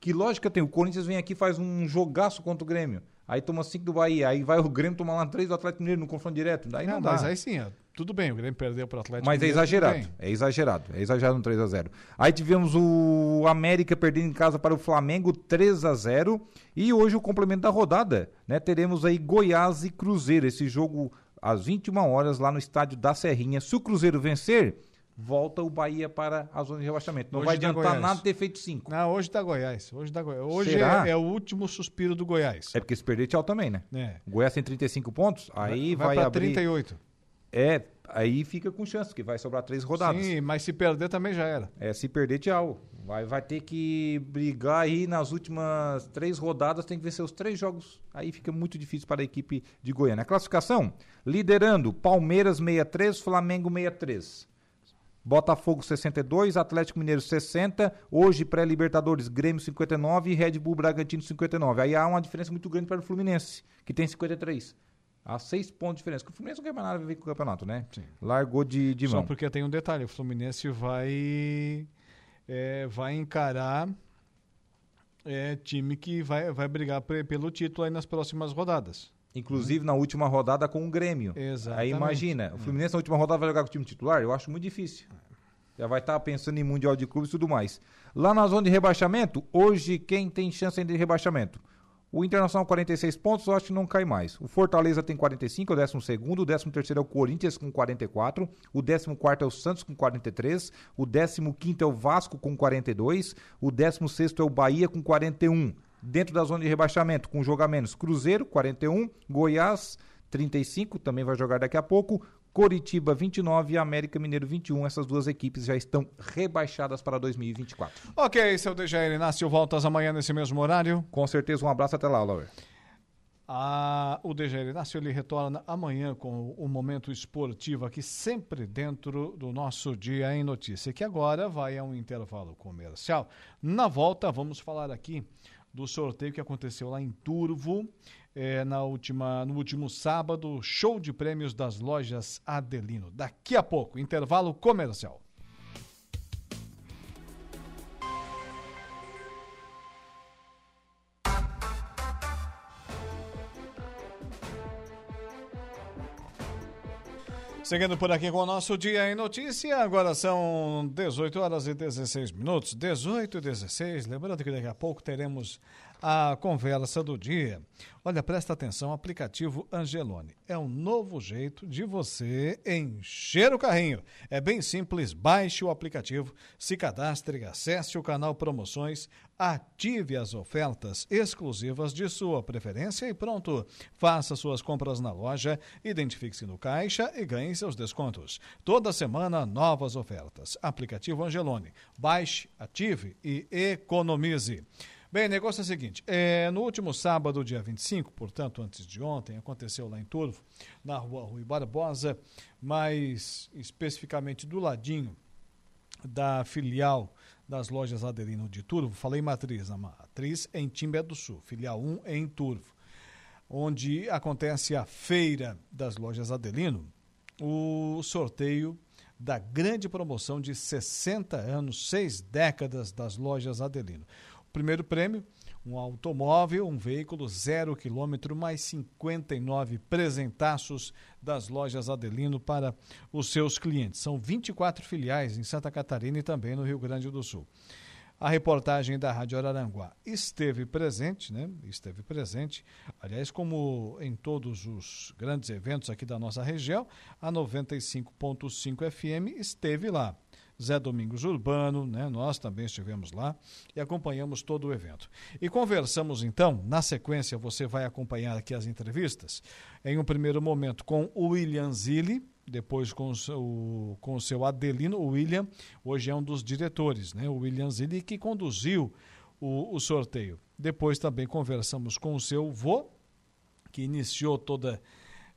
Que lógica tem? O Corinthians vem aqui faz um jogaço contra o Grêmio. Aí toma 5 do Bahia. Aí vai o Grêmio tomar lá 3 do Atlético Mineiro no confronto direto. Daí não, não dá. Mas aí sim, tudo bem, o Grêmio perdeu para o Atlético Mas é Mineiro. é exagerado. É exagerado. É exagerado no 3 a 0 Aí tivemos o América perdendo em casa para o Flamengo 3 a 0 E hoje o complemento da rodada. Né? Teremos aí Goiás e Cruzeiro. Esse jogo às 21 horas lá no estádio da Serrinha. Se o Cruzeiro vencer volta o Bahia para a zona de rebaixamento. Não hoje vai adiantar nada ter feito cinco. Não, hoje dá Goiás. Hoje, dá Goiás. hoje é, é, o último suspiro do Goiás. É porque se perder, tchau também, né? É. Goiás tem 35 pontos, aí vai, vai, vai abrir... 38. É, aí fica com chance, que vai sobrar três rodadas. Sim, mas se perder também já era. É, se perder, tchau. Vai, vai ter que brigar aí nas últimas três rodadas, tem que vencer os três jogos. Aí fica muito difícil para a equipe de Goiânia. A classificação, liderando Palmeiras 63, Flamengo 63. Botafogo 62, Atlético Mineiro 60, hoje pré-Libertadores Grêmio 59 e Red Bull Bragantino 59. Aí há uma diferença muito grande para o Fluminense, que tem 53. Há seis pontos de diferença. Porque o Fluminense não quer mais nada a ver com o campeonato, né? Sim. Largou de, de mão. Só porque tem um detalhe: o Fluminense vai, é, vai encarar é time que vai, vai brigar pelo título aí nas próximas rodadas. Inclusive na última rodada com o Grêmio. Exatamente. Aí imagina, o Fluminense na última rodada vai jogar com o time titular? Eu acho muito difícil. Já vai estar pensando em Mundial de Clubes e tudo mais. Lá na zona de rebaixamento, hoje quem tem chance de rebaixamento? O Internacional 46 pontos, eu acho que não cai mais. O Fortaleza tem 45, é o 12 o 13 é o Corinthians com 44, o 14 é o Santos com 43, o 15 é o Vasco com 42, o 16 é o Bahia com 41. Dentro da zona de rebaixamento, com jogo a menos, Cruzeiro 41, Goiás 35, também vai jogar daqui a pouco, Coritiba 29 e América Mineiro 21. Essas duas equipes já estão rebaixadas para 2024. Ok, seu DGL Inácio, voltas amanhã nesse mesmo horário. Com certeza, um abraço até lá, Laura. Ah, o DGL Inácio ele retorna amanhã com o momento esportivo aqui, sempre dentro do nosso Dia em Notícia, que agora vai a um intervalo comercial. Na volta, vamos falar aqui do sorteio que aconteceu lá em Turvo é, na última, no último sábado, show de prêmios das lojas Adelino. Daqui a pouco, intervalo comercial. Seguindo por aqui com o nosso Dia em Notícia, agora são 18 horas e 16 minutos, 18 e 16. Lembrando que daqui a pouco teremos a conversa do dia. Olha, presta atenção, aplicativo Angelone. É um novo jeito de você encher o carrinho. É bem simples, baixe o aplicativo, se cadastre, acesse o canal Promoções, ative as ofertas exclusivas de sua preferência e pronto. Faça suas compras na loja, identifique-se no caixa e ganhe seus descontos. Toda semana, novas ofertas. Aplicativo Angelone. Baixe, ative e economize. Bem, o negócio é o seguinte: é, no último sábado, dia 25, portanto, antes de ontem, aconteceu lá em Turvo, na rua Rui Barbosa, mais especificamente do ladinho da filial das lojas Adelino de Turvo. Falei matriz, a matriz em Timbé do Sul, filial 1 em Turvo, onde acontece a feira das lojas Adelino, o sorteio da grande promoção de 60 anos, seis décadas das lojas Adelino. Primeiro prêmio, um automóvel, um veículo zero quilômetro, mais 59 presentaços das lojas Adelino para os seus clientes. São 24 filiais em Santa Catarina e também no Rio Grande do Sul. A reportagem da Rádio Araranguá esteve presente, né? Esteve presente, aliás, como em todos os grandes eventos aqui da nossa região, a 95.5 FM esteve lá. Zé Domingos Urbano, né? nós também estivemos lá e acompanhamos todo o evento. E conversamos então, na sequência você vai acompanhar aqui as entrevistas, em um primeiro momento com o William Zilli, depois com o, seu, com o seu Adelino, o William, hoje é um dos diretores, né? o William Zilli, que conduziu o, o sorteio. Depois também conversamos com o seu vô, que iniciou toda,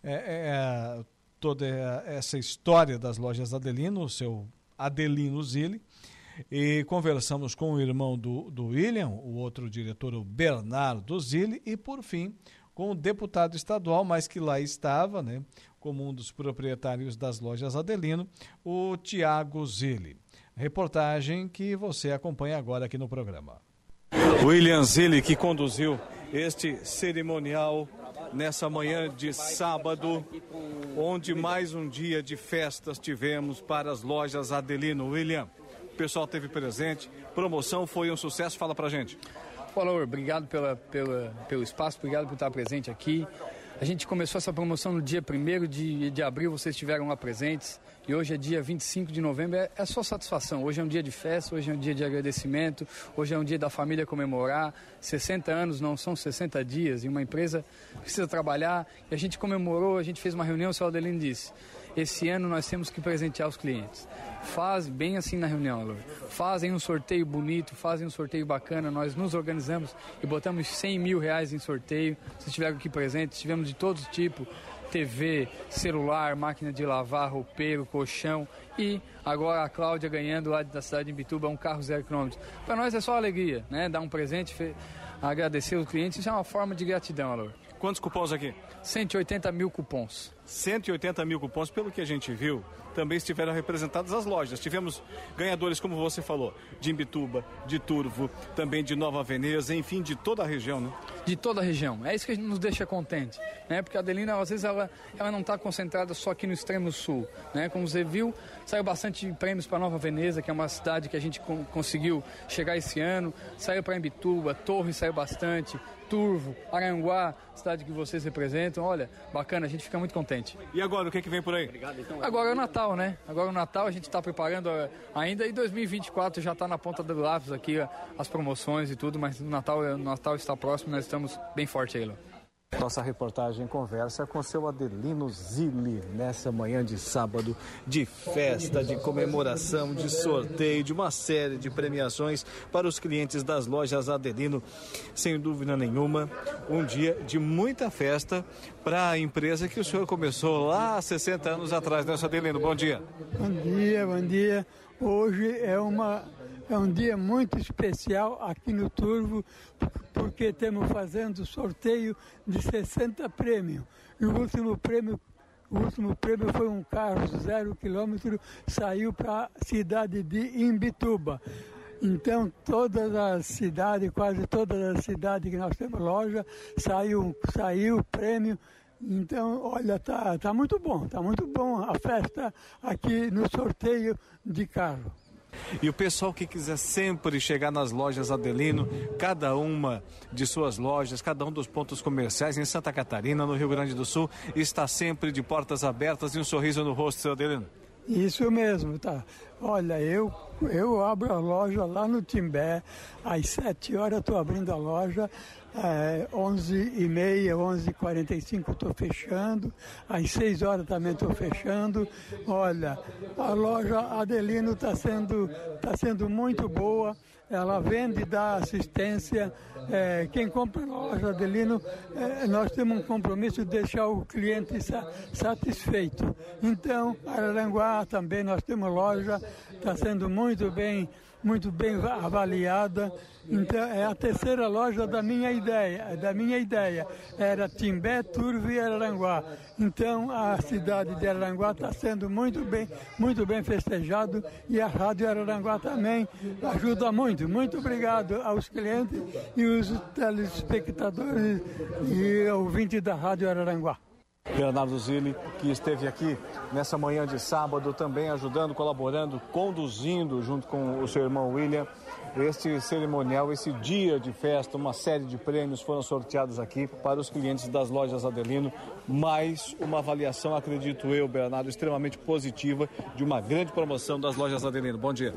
é, é, toda essa história das lojas Adelino, o seu Adelino Zilli, e conversamos com o irmão do, do William, o outro diretor, o Bernardo Zilli, e por fim com o deputado estadual, mas que lá estava, né, como um dos proprietários das lojas Adelino, o Tiago Zilli. Reportagem que você acompanha agora aqui no programa. William Zilli, que conduziu este cerimonial nessa manhã de sábado, onde mais um dia de festas tivemos para as lojas Adelino. William, o pessoal teve presente, promoção foi um sucesso, fala pra gente. Olá, obrigado pela, pela, pelo espaço, obrigado por estar presente aqui. A gente começou essa promoção no dia 1 de, de abril, vocês estiveram lá presentes. E hoje é dia 25 de novembro, é, é só satisfação. Hoje é um dia de festa, hoje é um dia de agradecimento, hoje é um dia da família comemorar. 60 anos não são 60 dias e uma empresa precisa trabalhar. E a gente comemorou, a gente fez uma reunião, o senhor Adelino disse, esse ano nós temos que presentear os clientes. Faz bem assim na reunião, Alô. Fazem um sorteio bonito, fazem um sorteio bacana. Nós nos organizamos e botamos 100 mil reais em sorteio. Vocês estiveram aqui presentes, tivemos de todo tipo TV, celular, máquina de lavar, roupeiro, colchão e agora a Cláudia ganhando lá da cidade de Bituba um carro zero quilômetro. Para nós é só alegria, né? Dar um presente, agradecer os clientes, isso é uma forma de gratidão, Alô. Quantos cupons aqui? 180 mil cupons. 180 mil cupons, pelo que a gente viu, também estiveram representadas as lojas. Tivemos ganhadores, como você falou, de Imbituba, de Turvo, também de Nova Veneza, enfim, de toda a região, né? De toda a região. É isso que nos deixa contente, né? Porque a Adelina, às vezes, ela, ela não está concentrada só aqui no extremo sul, né? Como você viu, saiu bastante prêmios para Nova Veneza, que é uma cidade que a gente conseguiu chegar esse ano. Saiu para Imbituba, Torre saiu bastante, Turvo, Aranguá, cidade que vocês representam. Olha, bacana, a gente fica muito contente. E agora, o que, é que vem por aí? Então. Agora é o Natal, né? Agora é o Natal, a gente está preparando eh, ainda e 2024 já está na ponta do lápis aqui as promoções e tudo, mas o Natal, o Natal está próximo, nós estamos bem forte aí, Léo. Nossa reportagem conversa com seu Adelino Zilli nessa manhã de sábado de festa, de comemoração, de sorteio, de uma série de premiações para os clientes das lojas Adelino. Sem dúvida nenhuma, um dia de muita festa para a empresa que o senhor começou lá há 60 anos atrás, né, Adelino? Bom dia. Bom dia, bom dia. Hoje é uma é um dia muito especial aqui no Turvo, porque estamos fazendo sorteio de 60 prêmios. E o último prêmio, o último prêmio foi um carro zero quilômetro, saiu para a cidade de Imbituba. Então, todas as cidades, quase todas as cidades que nós temos loja, saiu, saiu prêmio. Então, olha, tá, tá muito bom, tá muito bom a festa aqui no sorteio de carro. E o pessoal que quiser sempre chegar nas lojas Adelino, cada uma de suas lojas, cada um dos pontos comerciais em Santa Catarina, no Rio Grande do Sul, está sempre de portas abertas e um sorriso no rosto, seu Adelino. Isso mesmo, tá. Olha, eu, eu abro a loja lá no Timbé, às 7 horas estou abrindo a loja, é, 11 e meia, 11 e 45 estou fechando, às 6 horas também estou fechando. Olha, a loja Adelino está sendo, tá sendo muito boa, ela vende e dá assistência. É, quem compra na loja Adelino, é, nós temos um compromisso de deixar o cliente sa satisfeito. Então, Araranguá também nós temos loja, está sendo muito bem muito bem avaliada. Então, é a terceira loja da minha ideia, da minha ideia. Era Timbé, Turvo e Araranguá. Então, a cidade de Araranguá está sendo muito bem, muito bem festejado e a Rádio Araranguá também ajuda muito. Muito obrigado aos clientes e os telespectadores e ouvintes da Rádio Araranguá. Bernardo Zilli, que esteve aqui nessa manhã de sábado, também ajudando, colaborando, conduzindo junto com o seu irmão William este cerimonial, esse dia de festa, uma série de prêmios foram sorteados aqui para os clientes das lojas Adelino, mais uma avaliação, acredito eu, Bernardo, extremamente positiva de uma grande promoção das lojas Adelino. Bom dia.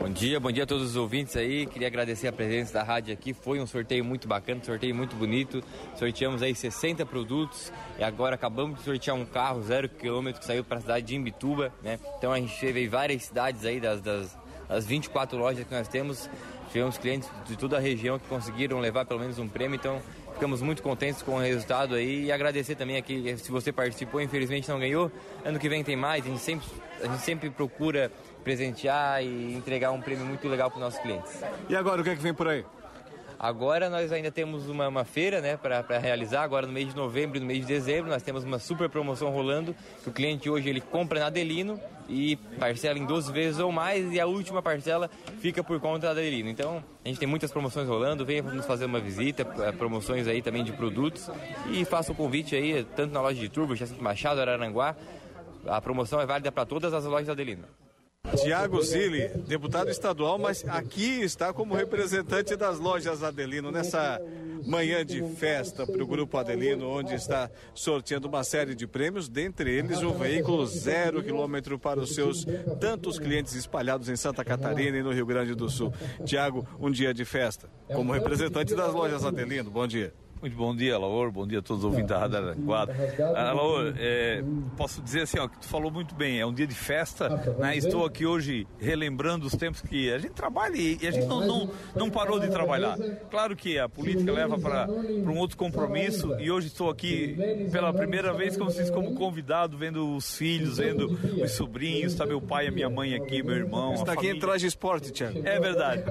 Bom dia, bom dia a todos os ouvintes aí. Queria agradecer a presença da rádio aqui. Foi um sorteio muito bacana, um sorteio muito bonito. Sorteamos aí 60 produtos e agora acabamos de sortear um carro zero quilômetro que saiu para a cidade de Imbituba, né? Então a gente teve várias cidades aí das, das, das 24 lojas que nós temos. Tivemos clientes de toda a região que conseguiram levar pelo menos um prêmio, então ficamos muito contentes com o resultado aí e agradecer também aqui se você participou, infelizmente não ganhou. Ano que vem tem mais, a gente sempre, a gente sempre procura presentear e entregar um prêmio muito legal para os nossos clientes. E agora, o que é que vem por aí? Agora nós ainda temos uma, uma feira né, para realizar, agora no mês de novembro e no mês de dezembro, nós temos uma super promoção rolando, que o cliente hoje ele compra na Adelino e parcela em 12 vezes ou mais e a última parcela fica por conta da Adelino. Então a gente tem muitas promoções rolando, venha nos fazer uma visita, eh, promoções aí também de produtos e faça o convite aí, tanto na loja de Turbo, Jacinto Machado, Araranguá, a promoção é válida para todas as lojas da Adelino. Tiago Zilli, deputado estadual, mas aqui está como representante das lojas Adelino, nessa manhã de festa para o Grupo Adelino, onde está sorteando uma série de prêmios, dentre eles um veículo zero quilômetro para os seus tantos clientes espalhados em Santa Catarina e no Rio Grande do Sul. Tiago, um dia de festa, como representante das lojas Adelino, bom dia. Muito bom dia, Laor. Bom dia a todos os ouvintes da Rádio Aranguada. Ah, Laor, é, posso dizer assim, ó, que tu falou muito bem, é um dia de festa, né? Estou aqui hoje relembrando os tempos que a gente trabalha e, a gente não, não, não parou de trabalhar. Claro que a política leva para um outro compromisso e hoje estou aqui pela primeira vez, como vocês, como convidado, vendo os filhos, vendo os sobrinhos, está meu pai, a minha mãe aqui, meu irmão. Está aqui família. em traje esporte, Tiago. É verdade.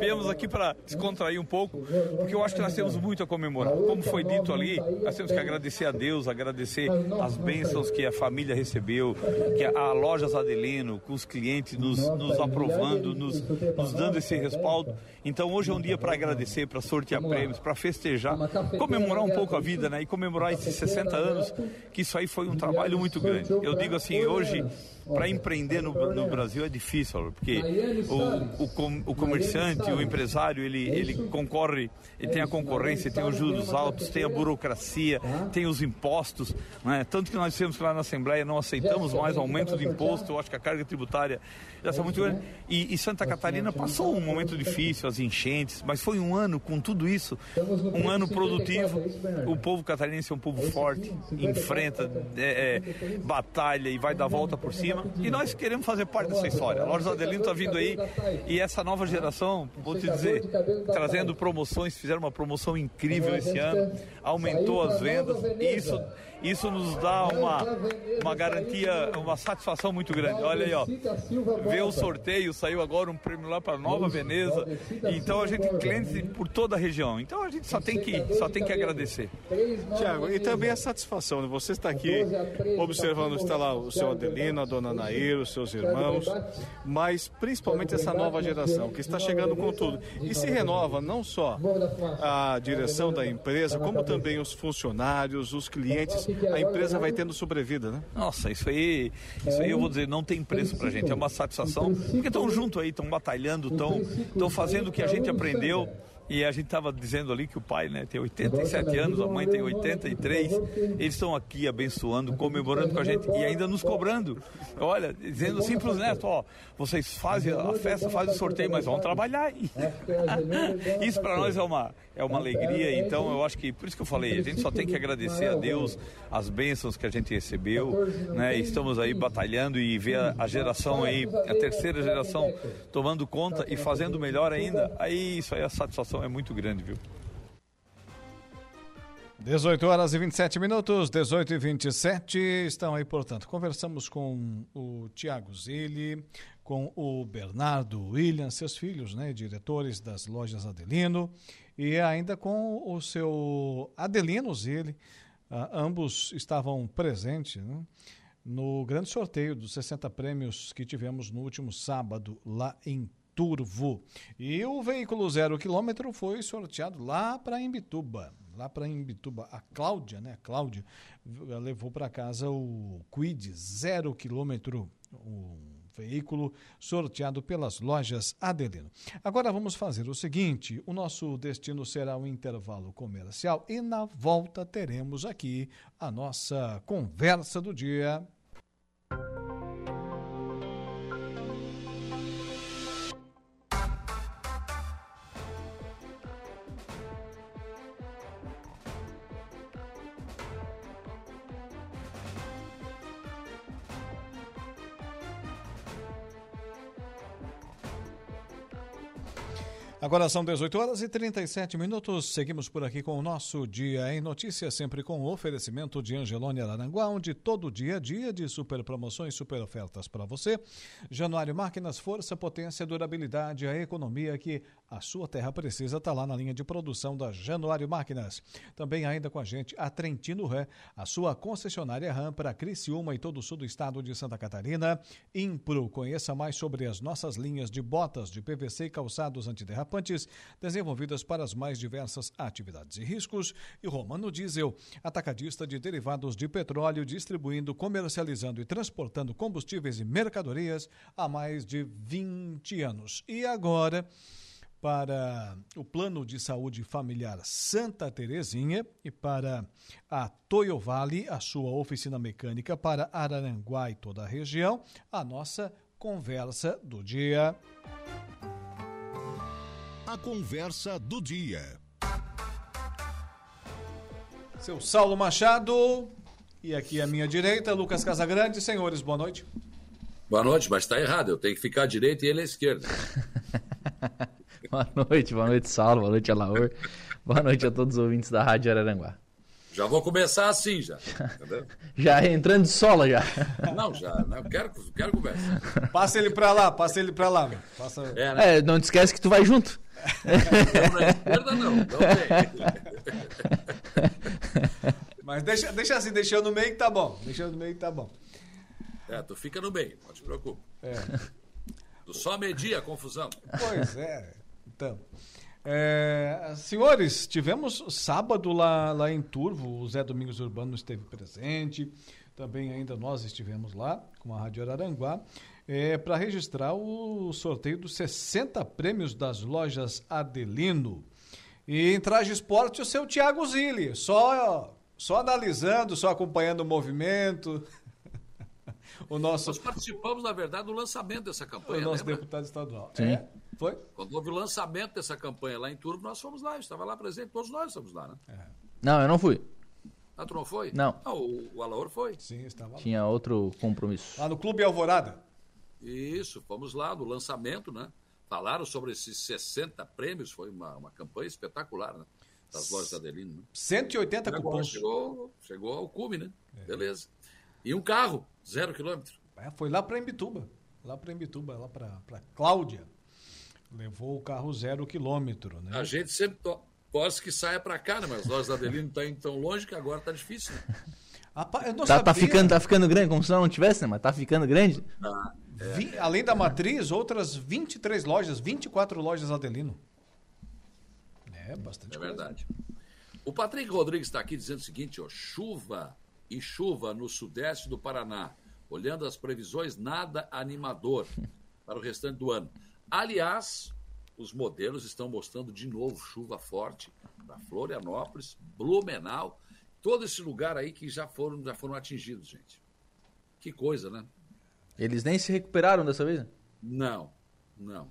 Viemos aqui para descontrair um pouco, porque eu acho que nós temos muito a comemorar. Como foi dito ali, nós temos que agradecer a Deus, agradecer as bênçãos que a família recebeu, que a, a Lojas Adelino, com os clientes nos, nos aprovando, nos, nos dando esse respaldo. Então hoje é um dia para agradecer, para sortear prêmios, para festejar, comemorar um pouco a vida, né? E comemorar esses 60 anos, que isso aí foi um trabalho muito grande. Eu digo assim, hoje para empreender no, no, Brasil é difícil, porque o, o, com, o, comerciante, o empresário, ele, ele concorre, ele tem a concorrência, tem os juros altos, tem a burocracia, tem os impostos. Né? Tanto que nós dissemos que lá na Assembleia não aceitamos mais aumento de imposto, eu acho que a carga tributária já está muito grande. E, e Santa Catarina passou um momento difícil, as enchentes, mas foi um ano com tudo isso, um ano produtivo. O povo catarinense é um povo forte, enfrenta, é, é, batalha e vai dar volta por cima E nós queremos fazer parte dessa história. A Lojas Adelino está vindo aí e essa nova geração, vou te dizer, trazendo promoções, fizeram uma promoção incrível esse ano, aumentou as vendas e isso isso nos dá uma, uma garantia, uma satisfação muito grande. Olha aí, ó, vê o sorteio, saiu agora um prêmio lá para Nova Veneza, então a gente tem clientes por toda a região, então a gente só tem que, só tem que agradecer. Tiago, e também a satisfação, né? você está aqui observando, está lá o seu Adelino, a dona Nair, os seus irmãos, mas principalmente essa nova geração que está chegando com tudo. E se renova não só a direção da empresa, como também os funcionários, os clientes. A empresa vai tendo sobrevida, né? Nossa, isso aí, isso aí eu vou dizer, não tem preço pra gente, é uma satisfação, porque estão junto aí, estão batalhando, estão fazendo o que a gente aprendeu. E a gente estava dizendo ali que o pai né, tem 87 anos, a mãe tem 83. Eles estão aqui abençoando, comemorando com a gente e ainda nos cobrando. Olha, dizendo assim para os netos: ó, vocês fazem a festa, fazem o sorteio, mas vão trabalhar aí. Isso para nós é uma, é uma alegria. Então eu acho que, por isso que eu falei, a gente só tem que agradecer a Deus as bênçãos que a gente recebeu. Né? Estamos aí batalhando e ver a, geração aí, a terceira geração, tomando conta e fazendo melhor ainda. Aí isso aí é a satisfação é muito grande, viu? 18 horas e 27 minutos, 18 e 27 estão aí, portanto. Conversamos com o Tiago Zilli, com o Bernardo William, seus filhos, né, diretores das lojas Adelino, e ainda com o seu Adelino Zilli. Uh, ambos estavam presentes né, no grande sorteio dos 60 prêmios que tivemos no último sábado lá em Turvo. E o veículo zero quilômetro foi sorteado lá para Imbituba. Lá para Imbituba. A Cláudia, né? A Cláudia levou para casa o Quid zero quilômetro. Veículo sorteado pelas lojas Adelino. Agora vamos fazer o seguinte: o nosso destino será um intervalo comercial e na volta teremos aqui a nossa conversa do dia. Agora são 18 horas e 37 minutos. Seguimos por aqui com o nosso Dia em Notícias, sempre com o oferecimento de Angelone Araranguá, onde todo dia a dia de super promoções, super ofertas para você. Januário Máquinas, força, potência, durabilidade, a economia que a sua terra precisa está lá na linha de produção da Januário Máquinas. Também ainda com a gente a Trentino Ré, a sua concessionária RAM para Criciúma e todo o sul do estado de Santa Catarina. Impro, conheça mais sobre as nossas linhas de botas de PVC e calçados antiderrapantes desenvolvidas para as mais diversas atividades e riscos, e Romano Diesel, atacadista de derivados de petróleo, distribuindo, comercializando e transportando combustíveis e mercadorias há mais de 20 anos. E agora para o Plano de Saúde Familiar Santa Terezinha e para a Toyo Vale, a sua oficina mecânica para Araranguá e toda a região, a nossa conversa do dia a conversa do dia. Seu Saulo Machado e aqui à minha direita, Lucas Casagrande. Senhores, boa noite. Boa noite, mas está errado. Eu tenho que ficar à direita e ele à esquerda. boa noite, boa noite, Saulo. Boa noite, Alaor. boa noite a todos os ouvintes da Rádio Araranguá. Já vou começar assim já. Já entrando de sola já. Não, já. Não, quero, quero conversa. Passa ele pra lá, passa ele pra lá. Passa... É, né? é, não te esquece que tu vai junto. Na esquerda não, não Mas deixa, deixa assim, deixa eu no meio que tá bom. Deixa eu no meio que tá bom. É, tu fica no meio, não te preocupe. É. Tu só media a confusão. Pois é. Então. É, senhores, tivemos sábado lá, lá em Turvo, o Zé Domingos Urbano esteve presente, também ainda nós estivemos lá com a Rádio Araranguá, é, para registrar o sorteio dos 60 prêmios das lojas Adelino. E em Traje Esporte, o seu Thiago Zilli, só, só analisando, só acompanhando o movimento. o nosso... Nós participamos, na verdade, do lançamento dessa campanha. O nosso lembra? deputado estadual. Sim. É, foi? Quando houve o lançamento dessa campanha lá em Turbo, nós fomos lá, eu estava lá presente, todos nós estamos lá, né? É. Não, eu não fui. Ah, tu não foi? Não. Ah, o, o Alaor foi. Sim, estava lá. Tinha outro compromisso. Lá no Clube Alvorada. Isso, fomos lá no lançamento, né? Falaram sobre esses 60 prêmios, foi uma, uma campanha espetacular, né? Das lojas da Adelino. Né? 180 Agora cupons. Chegou, chegou ao cume, né? Beleza. E um carro, zero quilômetro. É, foi lá para Imbituba. Lá para Imbituba, lá para Cláudia. Levou o carro zero quilômetro, né? A gente sempre to- torce que saia para cá, né? Mas as lojas da Adelino estão indo tão longe que agora tá difícil, né? Rapaz, eu não Tá, tá ficando, tá ficando grande, como se não tivesse, né? Mas tá ficando grande. Ah, é. Vi- além da matriz, outras 23 lojas, 24 lojas Adelino. É, bastante É coisa. verdade. O Patrick Rodrigues está aqui dizendo o seguinte, ó, chuva e chuva no sudeste do Paraná. Olhando as previsões, nada animador para o restante do ano. Aliás, os modelos estão mostrando de novo chuva forte para Florianópolis, Blumenau, todo esse lugar aí que já foram, já foram atingidos, gente. Que coisa, né? Eles nem se recuperaram dessa vez? Não, não.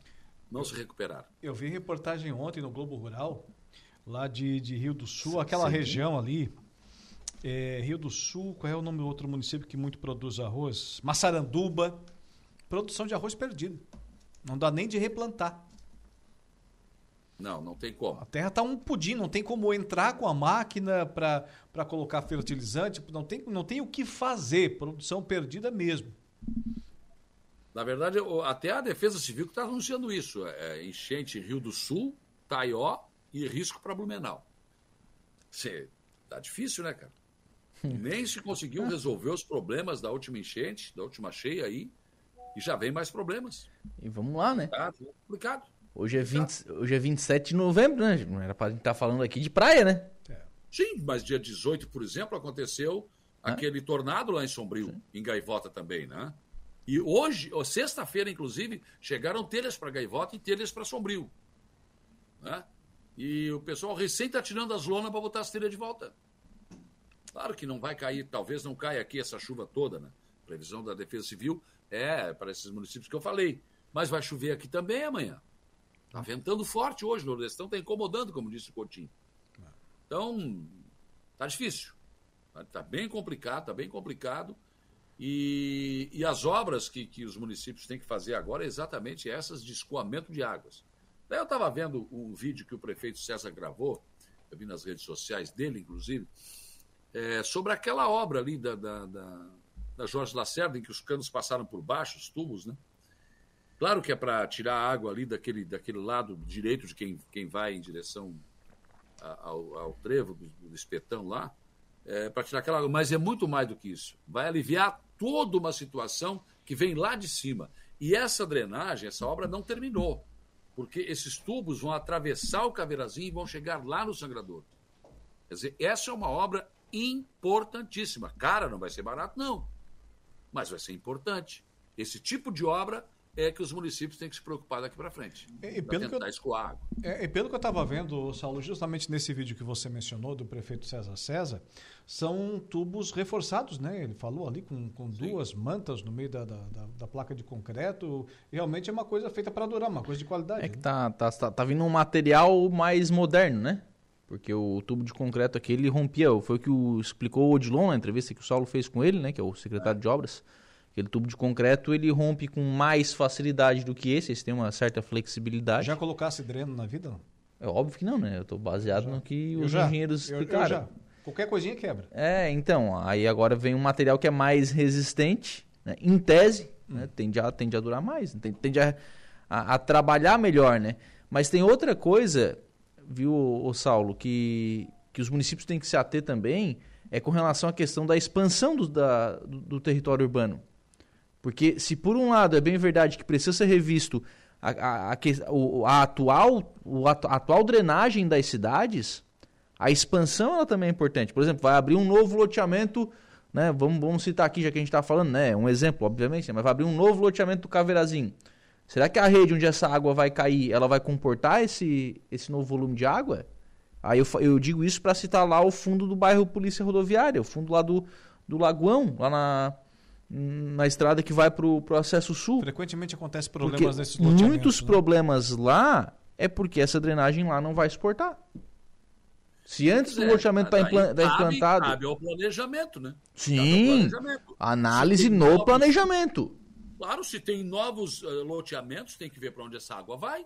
Não se recuperaram. Eu vi reportagem ontem no Globo Rural, lá de, de Rio do Sul, aquela sim. região ali. é, Rio do Sul, qual é o nome do outro município que muito produz arroz? Massaranduba. Produção de arroz perdida. Não dá nem de replantar. Não, não tem como. A terra está um pudim, não tem como entrar com a máquina para colocar fertilizante, não tem, não tem o que fazer. Produção perdida mesmo. Na verdade, até a Defesa Civil que está anunciando isso. É, enchente em Rio do Sul, Taió e risco para Blumenau. Cê, tá difícil, né, cara? Nem se conseguiu resolver os problemas da última enchente, da última cheia aí, e já vem mais problemas. E vamos lá, né? Tá complicado. Hoje é, 20, hoje é 27 de novembro, né? Não era pra gente estar falando aqui de praia, né? Sim, mas dia 18, por exemplo, aconteceu aquele tornado lá em Sombrio, em Gaivota também, né? E hoje, sexta-feira, inclusive, chegaram telhas para Gaivota e telhas para Sombrio. Né? E o pessoal recém está tirando as lonas para botar as telhas de volta. Claro que não vai cair, talvez não caia aqui essa chuva toda, né? Previsão da Defesa Civil é para esses municípios que eu falei. Mas vai chover aqui também amanhã. Tá ventando forte hoje, o Nordestão está incomodando, como disse o Coutinho. Então, tá difícil. Tá, tá bem complicado, tá bem complicado. E, e as obras que, que os municípios têm que fazer agora é exatamente essas de escoamento de águas. Daí eu estava vendo um vídeo que o prefeito César gravou, eu vi nas redes sociais dele, inclusive, é, sobre aquela obra ali da, da, da, da Jorge Lacerda, em que os canos passaram por baixo, os tubos, né? Claro que é para tirar a água ali daquele, daquele lado direito de quem, quem vai em direção ao, ao trevo do, do espetão lá, é, para tirar aquela água. Mas é muito mais do que isso. Vai aliviar toda uma situação que vem lá de cima. E essa drenagem, essa obra não terminou. Porque esses tubos vão atravessar o caveirazinho e vão chegar lá no sangrador. Quer dizer, essa é uma obra importantíssima. Cara, não vai ser barato, não. Mas vai ser importante. Esse tipo de obra é que os municípios têm que se preocupar daqui para frente. E- pelo que eu- escoar água. É, e pelo que eu estava vendo, Saulo, justamente nesse vídeo que você mencionou do prefeito César César, são tubos reforçados, né? Ele falou ali com, com duas mantas no meio da, da, da- da placa de concreto. Realmente é uma coisa feita para durar, uma coisa de qualidade. É que né? tá, tá, tá, tá vindo um material mais moderno, né? Porque o tubo de concreto aqui, ele rompia. Foi o que o, explicou o Odilon na entrevista que o Saulo fez com ele, né? Que é o secretário de obras. Aquele tubo de concreto, ele rompe com mais facilidade do que esse. Esse tem uma certa flexibilidade. Já colocasse dreno na vida? É óbvio que não, né? Eu tô baseado no que Eu os já. engenheiros Eu- eu explicaram. já. Qualquer coisinha quebra. É, então, aí agora vem um material que é mais resistente, né? em tese, Hum. né? tende, a, tende a durar mais, tende, tende a, a, a trabalhar melhor, né? Mas tem outra coisa, viu, o Saulo, que, que os municípios têm que se ater também, é com relação à questão da expansão do, da, do, do território urbano. Porque se por um lado é bem verdade que precisa ser revisto a, a, a, a atual, a atual drenagem das cidades, a expansão ela também é importante. Por exemplo, vai abrir um novo loteamento, né? Vamos, vamos citar aqui, já que a gente está falando, né? Um exemplo, obviamente, né? mas vai abrir um novo loteamento do Caveirazinho. Será que a rede onde essa água vai cair, ela vai comportar esse, esse novo volume de água? Aí eu, eu digo isso para citar lá o fundo do bairro Polícia Rodoviária, o fundo lá do, do Lagoão, lá na, na estrada que vai pro, pro acesso sul. Frequentemente acontece problemas nesses loteamentos. muitos né? problemas lá é porque essa drenagem lá não vai suportar. Se antes do É, loteamento tá implan- tá cabe- implantado. Cabe ao planejamento, né? Sim, planejamento. análise no novos- planejamento. Claro, se tem novos eh, loteamentos, tem que ver para onde essa água vai.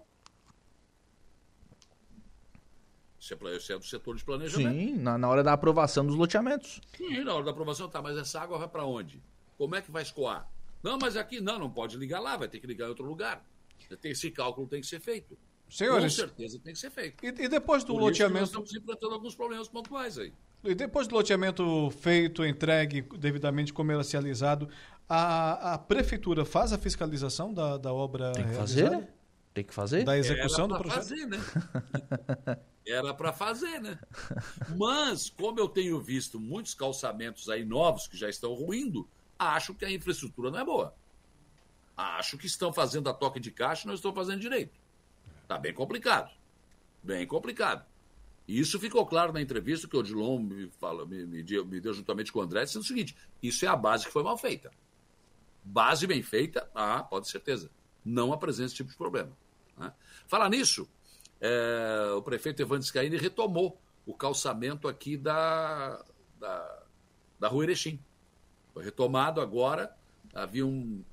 Isso é, isso é do setor de planejamento. Sim, na, na hora da aprovação dos loteamentos. Sim, na hora da aprovação, tá, mas essa água vai para onde? Como é que vai escoar? Não, mas aqui não, não pode ligar lá, vai ter que ligar em outro lugar. Tem- Esse cálculo tem que ser feito. Senhores, Com certeza tem que ser feito. E, e depois do Por isso que nós loteamento. estamos enfrentando alguns problemas pontuais aí. E depois do loteamento feito, entregue, devidamente comercializado, a, a prefeitura faz a fiscalização da, da obra Tem que realizada? fazer, né? Tem que fazer. Da execução Era do projeto? fazer, né? Era para fazer, né? Mas, como eu tenho visto muitos calçamentos aí novos que já estão ruindo, acho que a infraestrutura não é boa. Acho que estão fazendo a toque de caixa e não estão fazendo direito. Tá bem complicado. Bem complicado. E isso ficou claro na entrevista que o Odilon me, fala, me, me deu, me deu juntamente com o André, dizendo o seguinte: isso é a base que foi mal feita. Base bem feita, ah, pode certeza. Não apresenta esse tipo de problema. né? Falar nisso, é, o prefeito Evandro Scaini retomou o calçamento aqui da, da, da Rua Erechim. Foi retomado agora, havia um,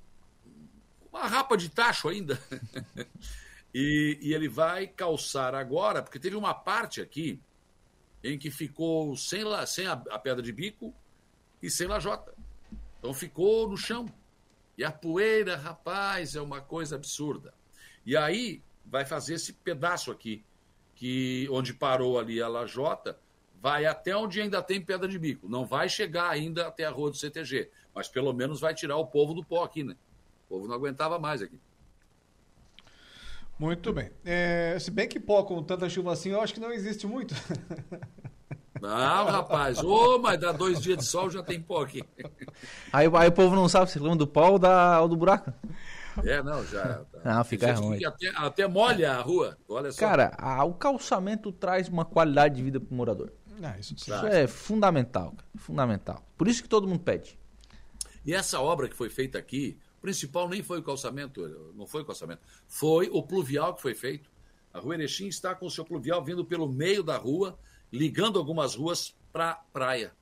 uma rapa de tacho ainda. e, e ele vai calçar agora, porque teve uma parte aqui em que ficou sem, la, sem a, a pedra de bico e sem lajota. Então ficou no chão. E a poeira, rapaz, é uma coisa absurda. E aí vai fazer esse pedaço aqui, que onde parou ali a lajota, vai até onde ainda tem pedra de bico. Não vai chegar ainda até a rua do CTG, mas pelo menos vai tirar o povo do pó aqui, né? O povo não aguentava mais aqui. Muito bem. É, se bem que pó com tanta chuva assim, eu acho que não existe muito. Não, rapaz, ô, mas dá dois dias de sol já tem pó aqui. Aí, aí o povo não sabe se reclama do pau ou, da, ou do buraco. É, não, já. Não, fica Tem gente ruim. que até, até molha a rua. Olha só. Cara, a- o calçamento traz uma qualidade de vida pro morador. Ah, isso Isso é fundamental, cara, fundamental. Por isso que todo mundo pede. E essa obra que foi feita aqui, o principal nem foi o calçamento, não foi o calçamento, foi o pluvial que foi feito. A rua Erechim está com o seu pluvial vindo pelo meio da rua, ligando algumas ruas para a praia.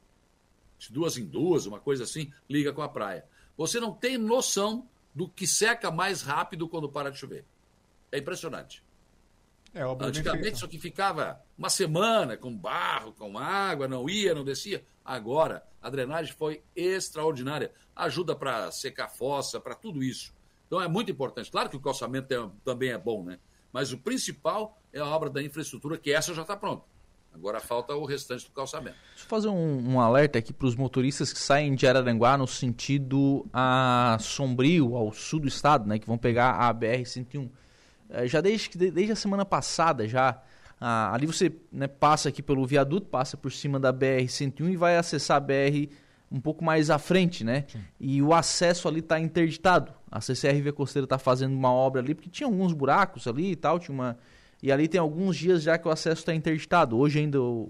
De duas em duas, uma coisa assim, liga com a praia. Você não tem noção do que seca mais rápido quando para de chover. É impressionante. É, Antigamente isso aqui ficava uma semana com barro, com água, não ia, não descia. Agora, a drenagem foi extraordinária. Ajuda para secar fossa, para tudo isso. Então é muito importante. Claro que o calçamento é- também é bom, né? Mas o principal é a obra da infraestrutura, que essa já está pronta. Agora falta o restante do calçamento. Deixa eu fazer um, um alerta aqui para os motoristas que saem de Araranguá no sentido a Sombrio, ao sul do estado, né? Que vão pegar a BR-101. Eh, Já desde, desde a semana passada, já ah, ali você né, passa aqui pelo viaduto, passa por cima da BR-101 e vai acessar a BR um pouco mais à frente, né? E o acesso ali está interditado. A CCRV Costeira está fazendo uma obra ali, porque tinha alguns buracos ali e tal, tinha uma... E ali tem alguns dias já que o acesso está interditado. Hoje ainda o,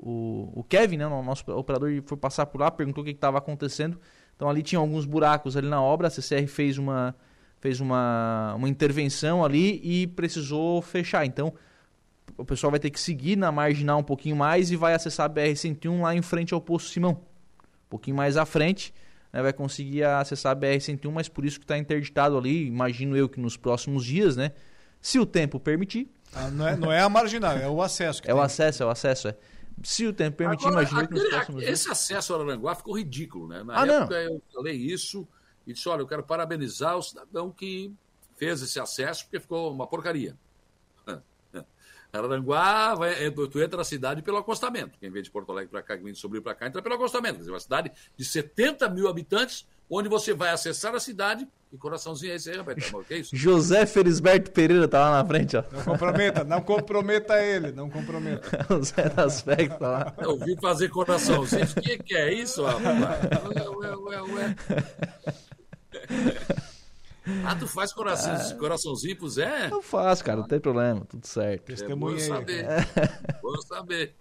o, o Kevin, né, o nosso operador, foi passar por lá, perguntou o que estava acontecendo. Então ali tinha alguns buracos ali na obra, a CCR fez uma, fez uma, uma intervenção ali e precisou fechar. Então o pessoal vai ter que seguir na marginal um pouquinho mais e vai acessar a BR-101 lá em frente ao Poço Simão. Um pouquinho mais à frente, né, vai conseguir acessar a BR-101, mas por isso que está interditado ali. Imagino eu que nos próximos dias, né? Se o tempo permitir, Ah, não, é, não é a marginal, é o acesso. Que é o tem. acesso, é o acesso, é. Se o tempo permitir, Agora, imagina que nos próximos dias. Esse acesso ao Aranguá ficou ridículo, né? Na Ah, não. época eu falei isso e disse, olha, eu quero parabenizar o cidadão que fez esse acesso, porque ficou uma porcaria. Aranguá, vai, é, tu entra na cidade pelo acostamento. Quem vem de Porto Alegre para cá, quem vem de Sombrio para cá, entra pelo acostamento. Quer dizer, uma cidade de 70 mil habitantes, onde você vai acessar a cidade. Que coraçãozinho é esse aí, rapaz? Tá bom, que isso? José Felisberto Pereira tá lá na frente, ó. Não comprometa, não comprometa ele, não comprometa. o Zé das Vegas tá lá. Eu vi fazer coraçãozinho. O que, que é isso, rapaz? Ué, ué, ué, ué. Ah, tu faz coração, Ah. coraçãozinho pro Zé? Eu faço, cara, não tem problema, tudo certo. É bom saber. bom saber.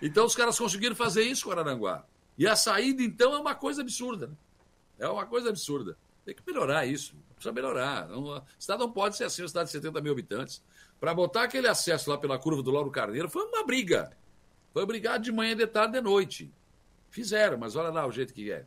Então os caras conseguiram fazer isso com Araranguá. E a saída, então, é uma coisa absurda. né? É uma coisa absurda. Tem que melhorar isso. Precisa melhorar. Não- a cidade não pode ser assim, uma cidade de 70 mil habitantes. Para botar aquele acesso lá pela curva do Lauro Carneiro foi uma briga. Foi brigar de manhã, de tarde, de noite. Fizeram, mas olha lá o jeito que é.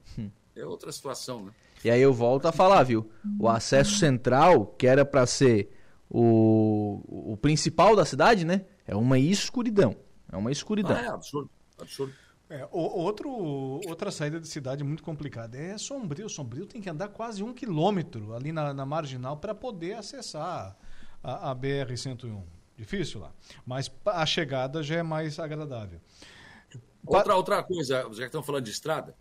É outra situação, né? E aí eu volto a falar, viu? O acesso central, que era pra ser o, o principal da cidade, né? É uma escuridão. É uma escuridão. Ah, é absurdo. Absurdo. É, outro, outra saída de cidade muito complicada é Sombrio. Sombrio tem que andar quase um quilômetro ali na, na marginal para poder acessar a, a BR-101. Difícil lá. Mas a chegada já é mais agradável. Outra, outra coisa, já que estão falando de estrada,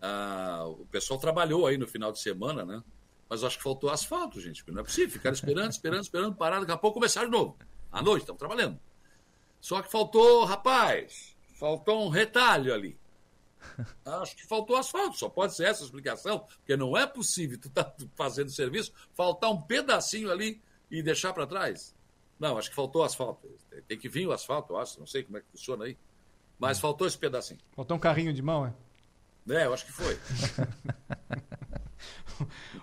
ah, o pessoal trabalhou aí no final de semana, né? Mas acho que faltou asfalto, gente. Não é possível. Ficaram esperando, esperando, esperando, parado. Daqui a pouco começaram de novo. À noite, estão trabalhando. Só que faltou, rapaz, faltou um retalho ali. Acho que faltou asfalto, só pode ser essa a explicação, porque não é possível tu tá fazendo serviço, faltar um pedacinho ali e deixar para trás. Não, acho que faltou asfalto. Tem que vir o asfalto, acho, não sei como é que funciona aí. Mas faltou esse pedacinho. Faltou um carrinho de mão, é? É, eu acho que foi.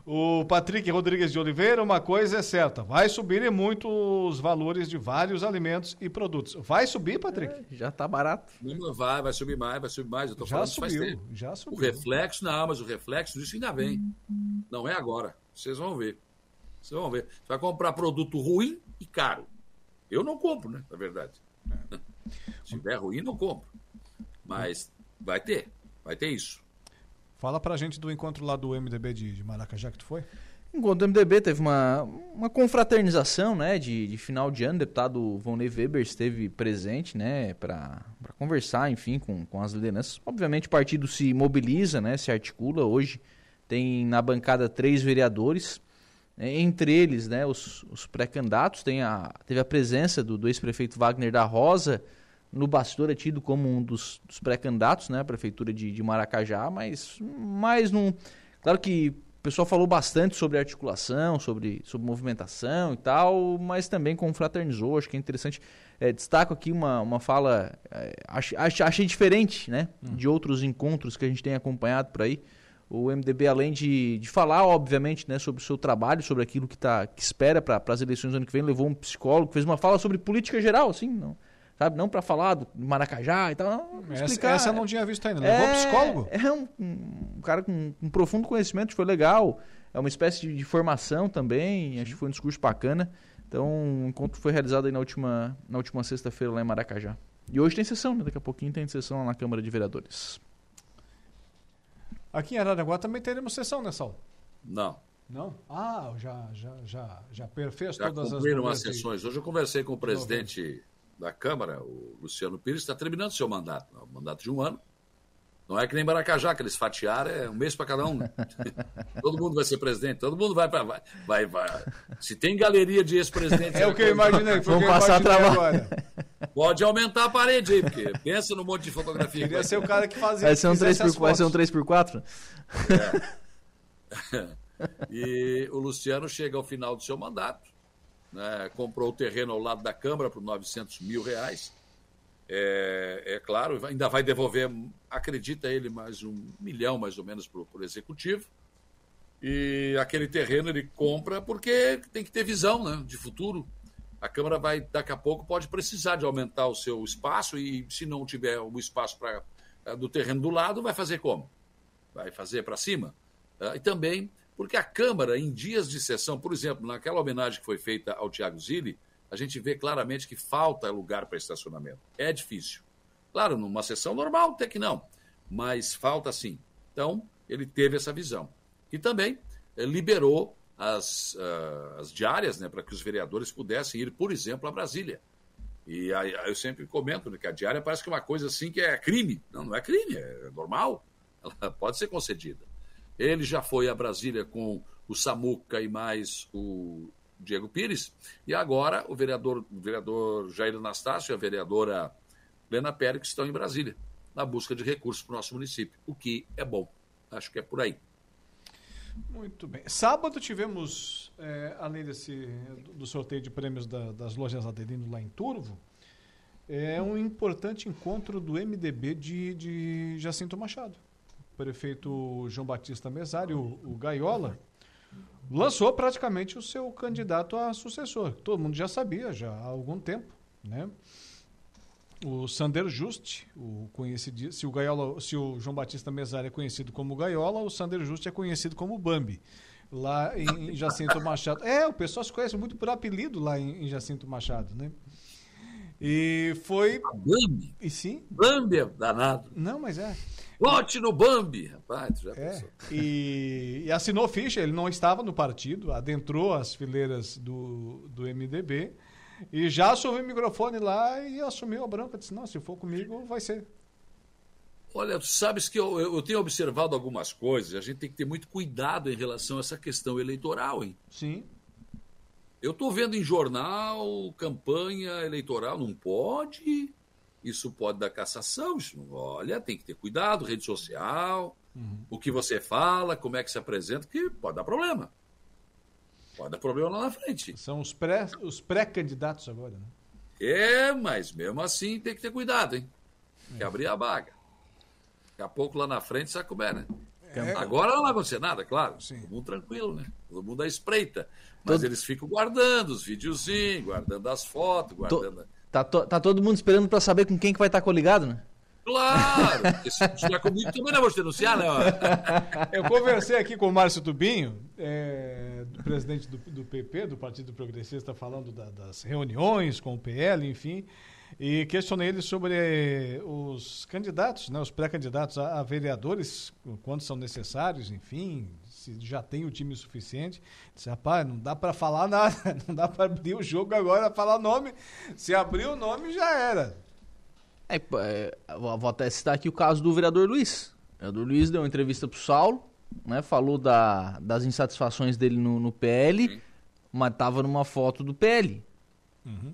O Patrick Rodrigues de Oliveira, uma coisa é certa, vai subir e muito os valores de vários alimentos e produtos. Vai subir, Patrick? já tá barato. Não vai, vai subir mais, vai subir mais. Eu tô Já falando isso faz subiu, tempo. já O subiu. reflexo, não, mas o reflexo disso ainda vem. Não é agora. Vocês vão ver. Vocês vão ver. Você vai comprar produto ruim e caro. Eu não compro, né? Na verdade. Se tiver ruim, não compro. Mas vai ter. Vai ter isso. Fala pra gente do encontro lá do MDB de, de Maracajá que tu foi. Enquanto o MDB teve uma, uma confraternização né, de, de final de ano, o deputado Vonley Weber esteve presente né, para conversar, enfim, com, com as lideranças. Obviamente o partido se mobiliza, né, se articula. Hoje tem na bancada três vereadores, né, entre eles né, os, os pré-candidatos. Tem a, teve a presença do, do ex-prefeito Wagner da Rosa, no bastidor é tido como um dos, dos pré-candidatos né, à prefeitura de, de Maracajá, mas mais num... Claro que o pessoal falou bastante sobre articulação, sobre, sobre movimentação e tal, mas também confraternizou, acho que é interessante. É, destaco aqui uma, uma fala, é, ach, ach, achei diferente né, de outros encontros que a gente tem acompanhado por aí. O MDB, além de, de falar, obviamente, né, sobre o seu trabalho, sobre aquilo que, tá, que espera para as eleições do ano que vem, levou um psicólogo, fez uma fala sobre política geral, assim, não, sabe? Não para falar do Maracajá e tal. Não, Essa, explicar. essa eu não tinha visto ainda. Levou psicólogo? É um, um cara com um profundo conhecimento, foi legal. É uma espécie de, de formação também, acho que foi um discurso bacana. Então, o encontro foi realizado aí na última, na última sexta-feira lá em Maracajá. E hoje tem sessão, né? Daqui a pouquinho tem sessão lá na Câmara de Vereadores. Aqui em Araranguá também teremos sessão, né, Saulo? Não. Não? Ah, já, já, já, já per- fez Já todas as cumpriram as novelas de- sessões. Hoje eu conversei com o presidente da Câmara, o Luciano Pires, está terminando seu mandato. O mandato de um ano. Não é que nem Maracajá, que eles fatiaram, é um mês para cada um. né? todo mundo vai ser presidente, todo mundo vai para. Vai, vai, vai. Se tem galeria de ex-presidentes. É o que eu imaginei, foi Vamos passar trabalho. agora. Pode aumentar a parede aí, porque pensa no monte de fotografia. Queria ser o cara que fazia. Vai ser um fizesse 3 as por, vai ser um fotos. 3x4? E o Luciano chega ao final do seu mandato, né, comprou o terreno ao lado da Câmara por 900 mil reais. É, é claro, ainda vai devolver, acredita ele, mais um milhão mais ou menos para o executivo. E aquele terreno ele compra porque tem que ter visão né, de futuro. A Câmara vai, daqui a pouco, pode precisar de aumentar o seu espaço e se não tiver o espaço pra, eh, do terreno do lado, vai fazer como? Vai fazer para cima? Ah, E também porque a Câmara, em dias de sessão, por exemplo, naquela homenagem que foi feita ao Tiago Zilli, a gente vê claramente que falta lugar para estacionamento. É difícil. Claro, numa sessão normal, até que não, mas falta sim. Então, ele teve essa visão. E também eh, liberou as, uh, as diárias né, para que os vereadores pudessem ir, por exemplo, a Brasília. E aí, eu sempre comento né, que a diária parece que é uma coisa assim que é crime. Não, não é crime, é normal. Ela pode ser concedida. Ele já foi a Brasília com o Samuca e mais o Diego Pires. E agora o vereador, o vereador Jair Anastácio e a vereadora Lena Pérez estão em Brasília, na busca de recursos para o nosso município, o que é bom. Acho que é por aí. Muito bem. Sábado tivemos, é, além desse do sorteio de prêmios da, das lojas Adelino lá em Turvo, é um importante encontro do MDB de, de Jacinto Machado. Prefeito João Batista Mesário, o, o Gaiola, lançou praticamente o seu candidato a sucessor. Todo mundo já sabia, já há algum tempo, né? O Sander Juste, o conhecido, se o Gaiola, se o João Batista Mesário é conhecido como Gaiola, o Sander Juste é conhecido como Bambi. Lá em Jacinto Machado. É, o pessoal se conhece muito por apelido lá em, em Jacinto Machado, né? E foi. Bambi? E sim? Bambi é danado. Não, mas é. Vote no Bambi, rapaz, já é. E, e, assinou ficha, ele não estava no partido, adentrou as fileiras do, do MDB e já assumiu o microfone lá e assumiu a branca. Disse: Não, se for comigo, vai ser. Olha, sabes que eu, eu tenho observado algumas coisas, a gente tem que ter muito cuidado em relação a essa questão eleitoral, hein? Sim. Eu estou vendo em jornal, campanha eleitoral, não pode isso pode dar cassação. Isso, olha, tem que ter cuidado, rede social, uhum. o que você fala, como é que se apresenta, que pode dar problema. Pode dar problema lá na frente. São os pré os pré-candidatos agora, né? É, mas mesmo assim tem que ter cuidado, hein? Tem que é. abrir a baga. Daqui a pouco lá na frente sabe como é, né? É. Agora não vai acontecer nada, claro. Sim. Todo mundo tranquilo, né? Todo mundo à espreita. Mas Todo... eles ficam guardando os videozinhos, guardando as fotos, guardando. Tá, to, tá todo mundo esperando para saber com quem que vai estar tá coligado, né? Claro! Se estiver comigo também não vou te denunciar, né? Eu conversei aqui com o Márcio Tubinho, é, do presidente do, do, PP, do Partido Progressista, falando da, das reuniões com o PL, enfim, e questionei ele sobre os candidatos, né, os pré-candidatos a, a vereadores, quantos são necessários, enfim, se já tem o time suficiente. Disse, rapaz, não dá para falar nada, não dá para abrir o jogo agora, falar nome. Se abrir o nome, já era. É, é, vou até citar aqui o caso do vereador Luiz. O vereador Luiz deu uma entrevista pro Saulo, né, falou da, das insatisfações dele no, no PL, Sim. mas tava numa foto do PL. Uhum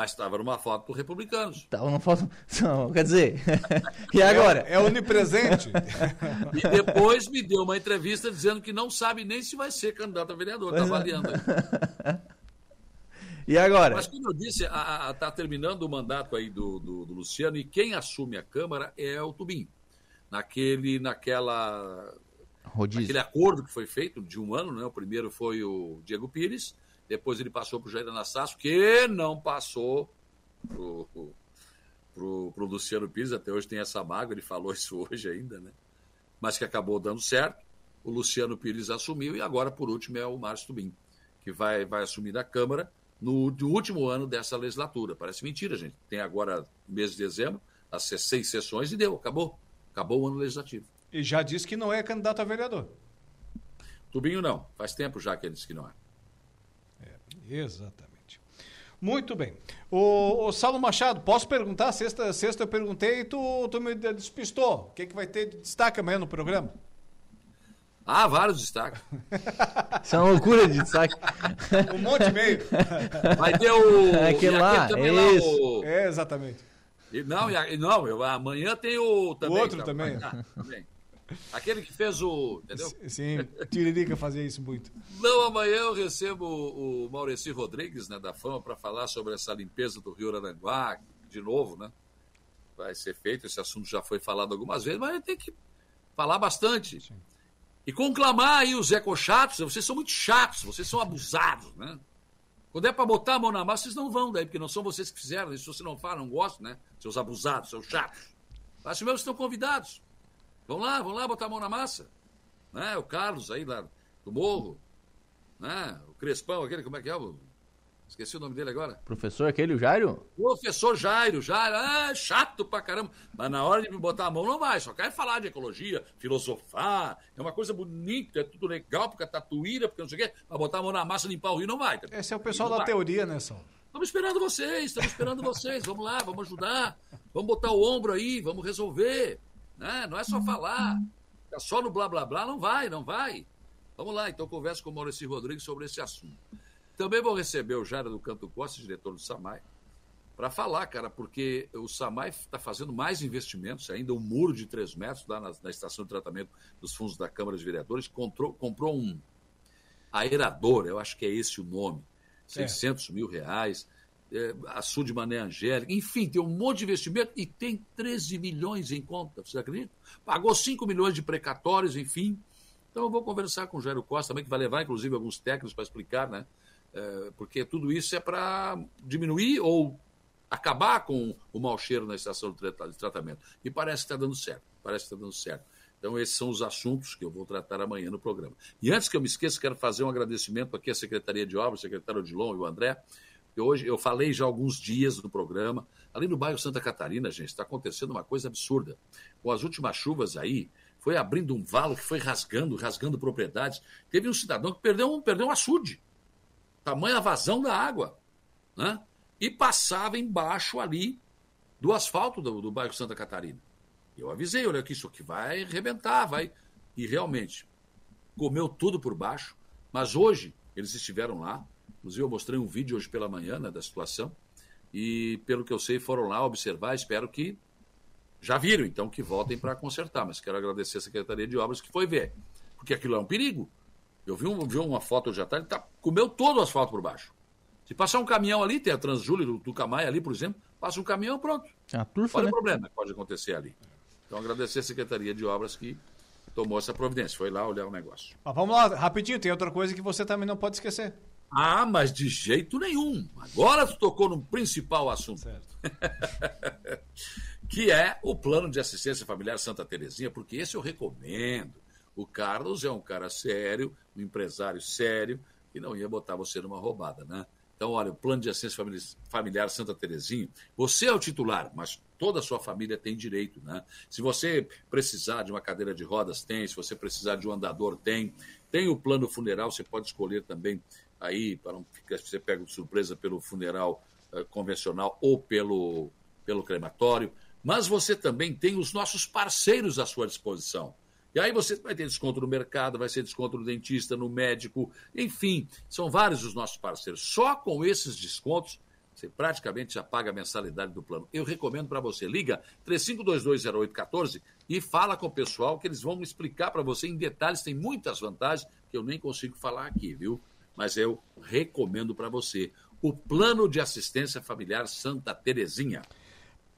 mas estava numa foto por republicanos. Estava numa foto. Não, quer dizer. e agora? É, é onipresente. e depois me deu uma entrevista dizendo que não sabe nem se vai ser candidato a vereador. Está avaliando. e agora? Mas, como eu disse, está terminando o mandato aí do, do, do, Luciano e quem assume a Câmara é o Tubim. Naquele, naquela. Rodízio. Aquele acordo que foi feito de um ano, né? O primeiro foi o Diego Pires depois ele passou para o Jair Anastácio, que não passou para o Luciano Pires. Até hoje tem essa mágoa, ele falou isso hoje ainda, né? Mas que acabou dando certo. O Luciano Pires assumiu e agora, por último, é o Márcio Tubim, que vai, vai assumir a Câmara no, no último ano dessa legislatura. Parece mentira, gente. Tem agora, mês de dezembro, as seis sessões e deu, acabou. Acabou o ano legislativo. E já disse que não é candidato a vereador. Tubinho não. Faz tempo já que ele disse que não é. Exatamente. Muito bem. O, o Saulo Machado, posso perguntar? Sexta, sexta eu perguntei e tu, tu me despistou. O que, que vai ter de destaque amanhã no programa? Ah, vários destaques. Isso é uma loucura de destaque. um monte e meio. Vai ter o. Aquele lá, é lá isso. O... É, exatamente. E, não, e, não eu, amanhã tem o. Também, o outro tá, também. também. Aquele que fez o. Entendeu? Sim, Tiririca fazia isso muito. Não, amanhã eu recebo o Maurici Rodrigues, né, da Fama, para falar sobre essa limpeza do Rio Aranguá, de novo, né? Vai ser feito, esse assunto já foi falado algumas vezes, mas tem que falar bastante. Sim. E conclamar aí os ecochatos, vocês são muito chatos, vocês são abusados, né? Quando é para botar a mão na massa, vocês não vão daí, porque não são vocês que fizeram, isso você não fala, não gosta, né? Seus abusados, seus chatos. Acho mesmo estão convidados. Vão lá, vão lá botar a mão na massa. Né? O Carlos aí lá do Morro, né? o Crespão, aquele, como é que é? O Esqueci o nome dele agora. Professor aquele, o Jairo? Professor Jairo, Jairo, ah, chato pra caramba. Mas na hora de me botar a mão não vai, só quer falar de ecologia, filosofar, é uma coisa bonita, é tudo legal, porque é tatuíra, porque não sei o quê, mas botar a mão na massa e limpar o rio não vai. Esse é o pessoal da vai. teoria, né, Sal? Estamos esperando vocês, estamos esperando vocês. Vamos lá, vamos ajudar. Vamos botar o ombro aí, vamos resolver. Né? Não é só falar. Ficar só no blá blá blá, não vai, não vai. Vamos lá, então converso com o Maurício Rodrigues sobre esse assunto. Também vou receber o Jairo do Canto Costa, diretor do SAMAI, para falar, cara, porque o SAMAI está fazendo mais investimentos, ainda um muro de 3 metros lá na, na estação de tratamento dos fundos da Câmara de Vereadores, comprou, comprou um aerador, eu acho que é esse o nome, É. 600 mil reais, é, açude de Mané Angélica, enfim, tem um monte de investimento e tem 13 milhões em conta, você acredita? Pagou 5 milhões de precatórios, enfim. Então eu vou conversar com o Jairo Costa também, que vai levar, inclusive, alguns técnicos para explicar, né? É, porque tudo isso é para diminuir ou acabar com o mau cheiro na estação de tratamento. E parece que está dando certo, parece que está dando certo. Então, esses são os assuntos que eu vou tratar amanhã no programa. E antes que eu me esqueça, quero fazer um agradecimento aqui à Secretaria de Obras, secretário Odilon e o André, que hoje eu falei já alguns dias no programa. Ali no bairro Santa Catarina, gente, está acontecendo uma coisa absurda. Com as últimas chuvas aí, foi abrindo um valo que foi rasgando, rasgando propriedades. Teve um cidadão que perdeu um, perdeu um açude. Tamanha vazão da água. Né? E passava embaixo ali do asfalto do, do bairro Santa Catarina. Eu avisei, olha aqui, isso aqui vai arrebentar, vai. E realmente, comeu tudo por baixo. Mas hoje, eles estiveram lá. Inclusive, eu mostrei um vídeo hoje pela manhã né, da situação. E, pelo que eu sei, foram lá observar. Espero que já viram, então, que voltem para consertar. Mas quero agradecer a Secretaria de Obras que foi ver. Porque aquilo é um perigo. Eu vi, um- vi uma foto hoje à tarde, tá, comeu todo o asfalto por baixo. Se passar um caminhão ali, tem a Transjúlia do Tucamaia ali, por exemplo, passa um caminhão, pronto. É a turfa, Olha né? o problema que pode acontecer ali. Então, agradecer a Secretaria de Obras que tomou essa providência. Foi lá olhar o negócio. Mas vamos lá, rapidinho, tem outra coisa que você também não pode esquecer. Ah, mas de jeito nenhum. Agora tu tocou no principal assunto. que é o plano de assistência familiar Santa Terezinha, porque esse eu recomendo. O Carlos é um cara sério, um empresário sério, e não ia botar você numa roubada, né? Então, olha, o plano de assistência famili- familiar Santa Terezinha, você é o titular, mas toda a sua família tem direito, né? Se você precisar de uma cadeira de rodas, tem. Se você precisar de um andador, tem. Tem o plano funeral, você pode escolher também aí, para não ficar, você pega de surpresa pelo funeral eh, convencional ou pelo, pelo crematório. Mas você também tem os nossos parceiros à sua disposição. E aí você vai ter desconto no mercado, vai ser desconto no dentista, no médico, enfim, são vários os nossos parceiros. Só com esses descontos, você praticamente já paga a mensalidade do plano. Eu recomendo para você, liga 35220814 e fala com o pessoal que eles vão explicar para você em detalhes, tem muitas vantagens que eu nem consigo falar aqui, viu? Mas eu recomendo para você o Plano de Assistência Familiar Santa Terezinha.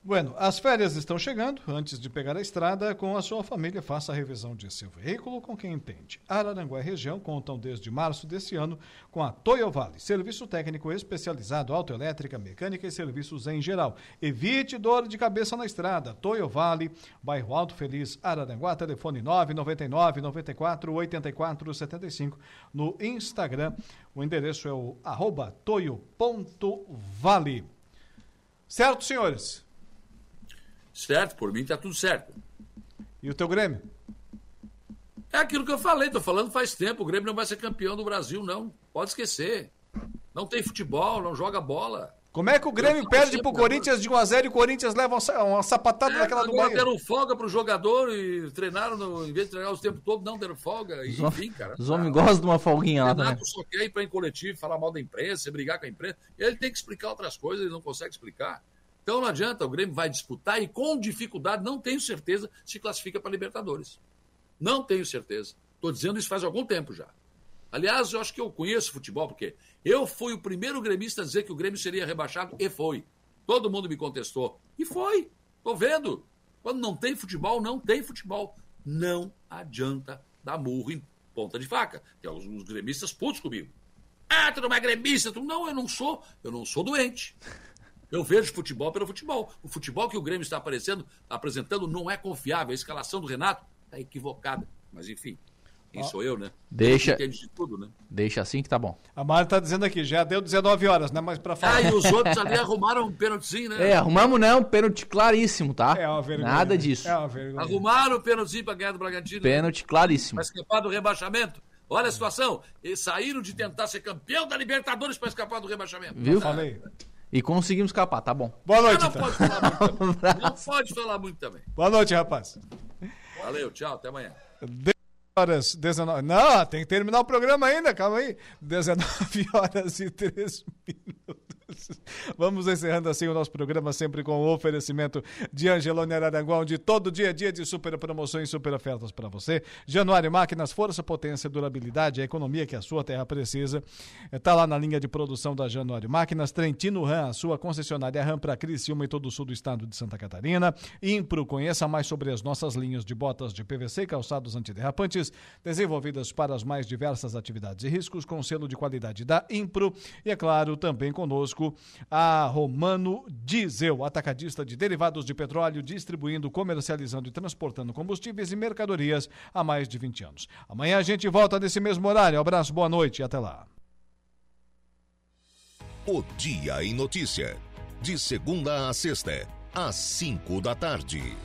Bueno, as férias estão chegando. Antes de pegar a estrada com a sua família, faça a revisão de seu veículo com quem entende. Araranguá e região contam desde março deste ano com a Toyo Vale, serviço técnico especializado, autoelétrica, mecânica e serviços em geral. Evite dor de cabeça na estrada. Toyo Vale, bairro Alto Feliz, Araranguá, telefone 999 94 84 75. No Instagram, o endereço é o arroba. Certo, senhores? Certo? Por mim tá tudo certo. E o teu Grêmio? É aquilo que eu falei, tô falando faz tempo. O Grêmio não vai ser campeão do Brasil, não. Pode esquecer. Não tem futebol, não joga bola. Como é que o Grêmio perde pro Corinthians de 1x0 e o Corinthians leva uma sa- uma sapatada daquela do É, Bahia? deram folga pro jogador e treinaram, no, em vez de treinar os tempos todos, não deram folga. E, enfim, cara. Os homens gostam de uma folguinha lá também. Renato só quer ir para em coletivo, falar mal da imprensa, brigar com a imprensa. Ele tem que explicar outras coisas, ele não consegue explicar. Então não adianta, o Grêmio vai disputar e com dificuldade, não tenho certeza, se classifica para Libertadores. Não tenho certeza. Estou dizendo isso faz algum tempo já. Aliás, eu acho que eu conheço futebol, porque eu fui o primeiro gremista a dizer que o Grêmio seria rebaixado, e foi. Todo mundo me contestou. E foi. Estou vendo. Quando não tem futebol, não tem futebol. Não adianta dar murro em ponta de faca. Tem alguns gremistas putos comigo. Ah, tu não é gremista. Tu... Não, eu não sou. Eu não sou doente. Eu vejo futebol pelo futebol. O futebol que o Grêmio está aparecendo, apresentando não é confiável. A escalação do Renato está equivocada. Mas enfim. Quem sou eu, né? Deixa. De tudo, né? Deixa assim que tá bom. A Mari tá dizendo aqui, já deu 19 horas, né? Mas pra falar. Ah, e os outros ali arrumaram um pênaltizinho, né? É, arrumamos não, pênalti claríssimo, tá? É uma vergonha. Nada disso. É uma vergonha. Arrumaram o pênaltizinho pra ganhar do Bragantino. Pênalti claríssimo. Pra escapar do rebaixamento. Olha a situação. Eles saíram de tentar ser campeão da Libertadores pra escapar do rebaixamento. Viu? Falei. E conseguimos escapar, tá bom. Boa noite, Não então. pode falar muito também. Não pode falar muito também. Boa noite, rapaz. Valeu, tchau, até amanhã. 10 horas, 19. Não, tem que terminar o programa ainda, calma aí. 19 horas e 3 minutos. Vamos encerrando assim o nosso programa, sempre com o oferecimento de Angelone Araranguá, onde todo dia é dia de super promoções, super ofertas para você. Januário Máquinas, força, potência, durabilidade, a economia que a sua terra precisa. Está lá na linha de produção da Januário Máquinas. Trentino Ram, a sua concessionária Ram para Criciúma e todo o sul do estado de Santa Catarina. Impro, conheça mais sobre as nossas linhas de botas de PVC, calçados antiderrapantes, desenvolvidas para as mais diversas atividades e riscos, com selo de qualidade da Impro. E é claro, também conosco a Romano Diesel, atacadista de derivados de petróleo, distribuindo, comercializando e transportando combustíveis e mercadorias há mais de 20 anos. Amanhã a gente volta nesse mesmo horário. Abraço, boa noite e até lá. O Dia em Notícia. De segunda a sexta, às cinco da tarde.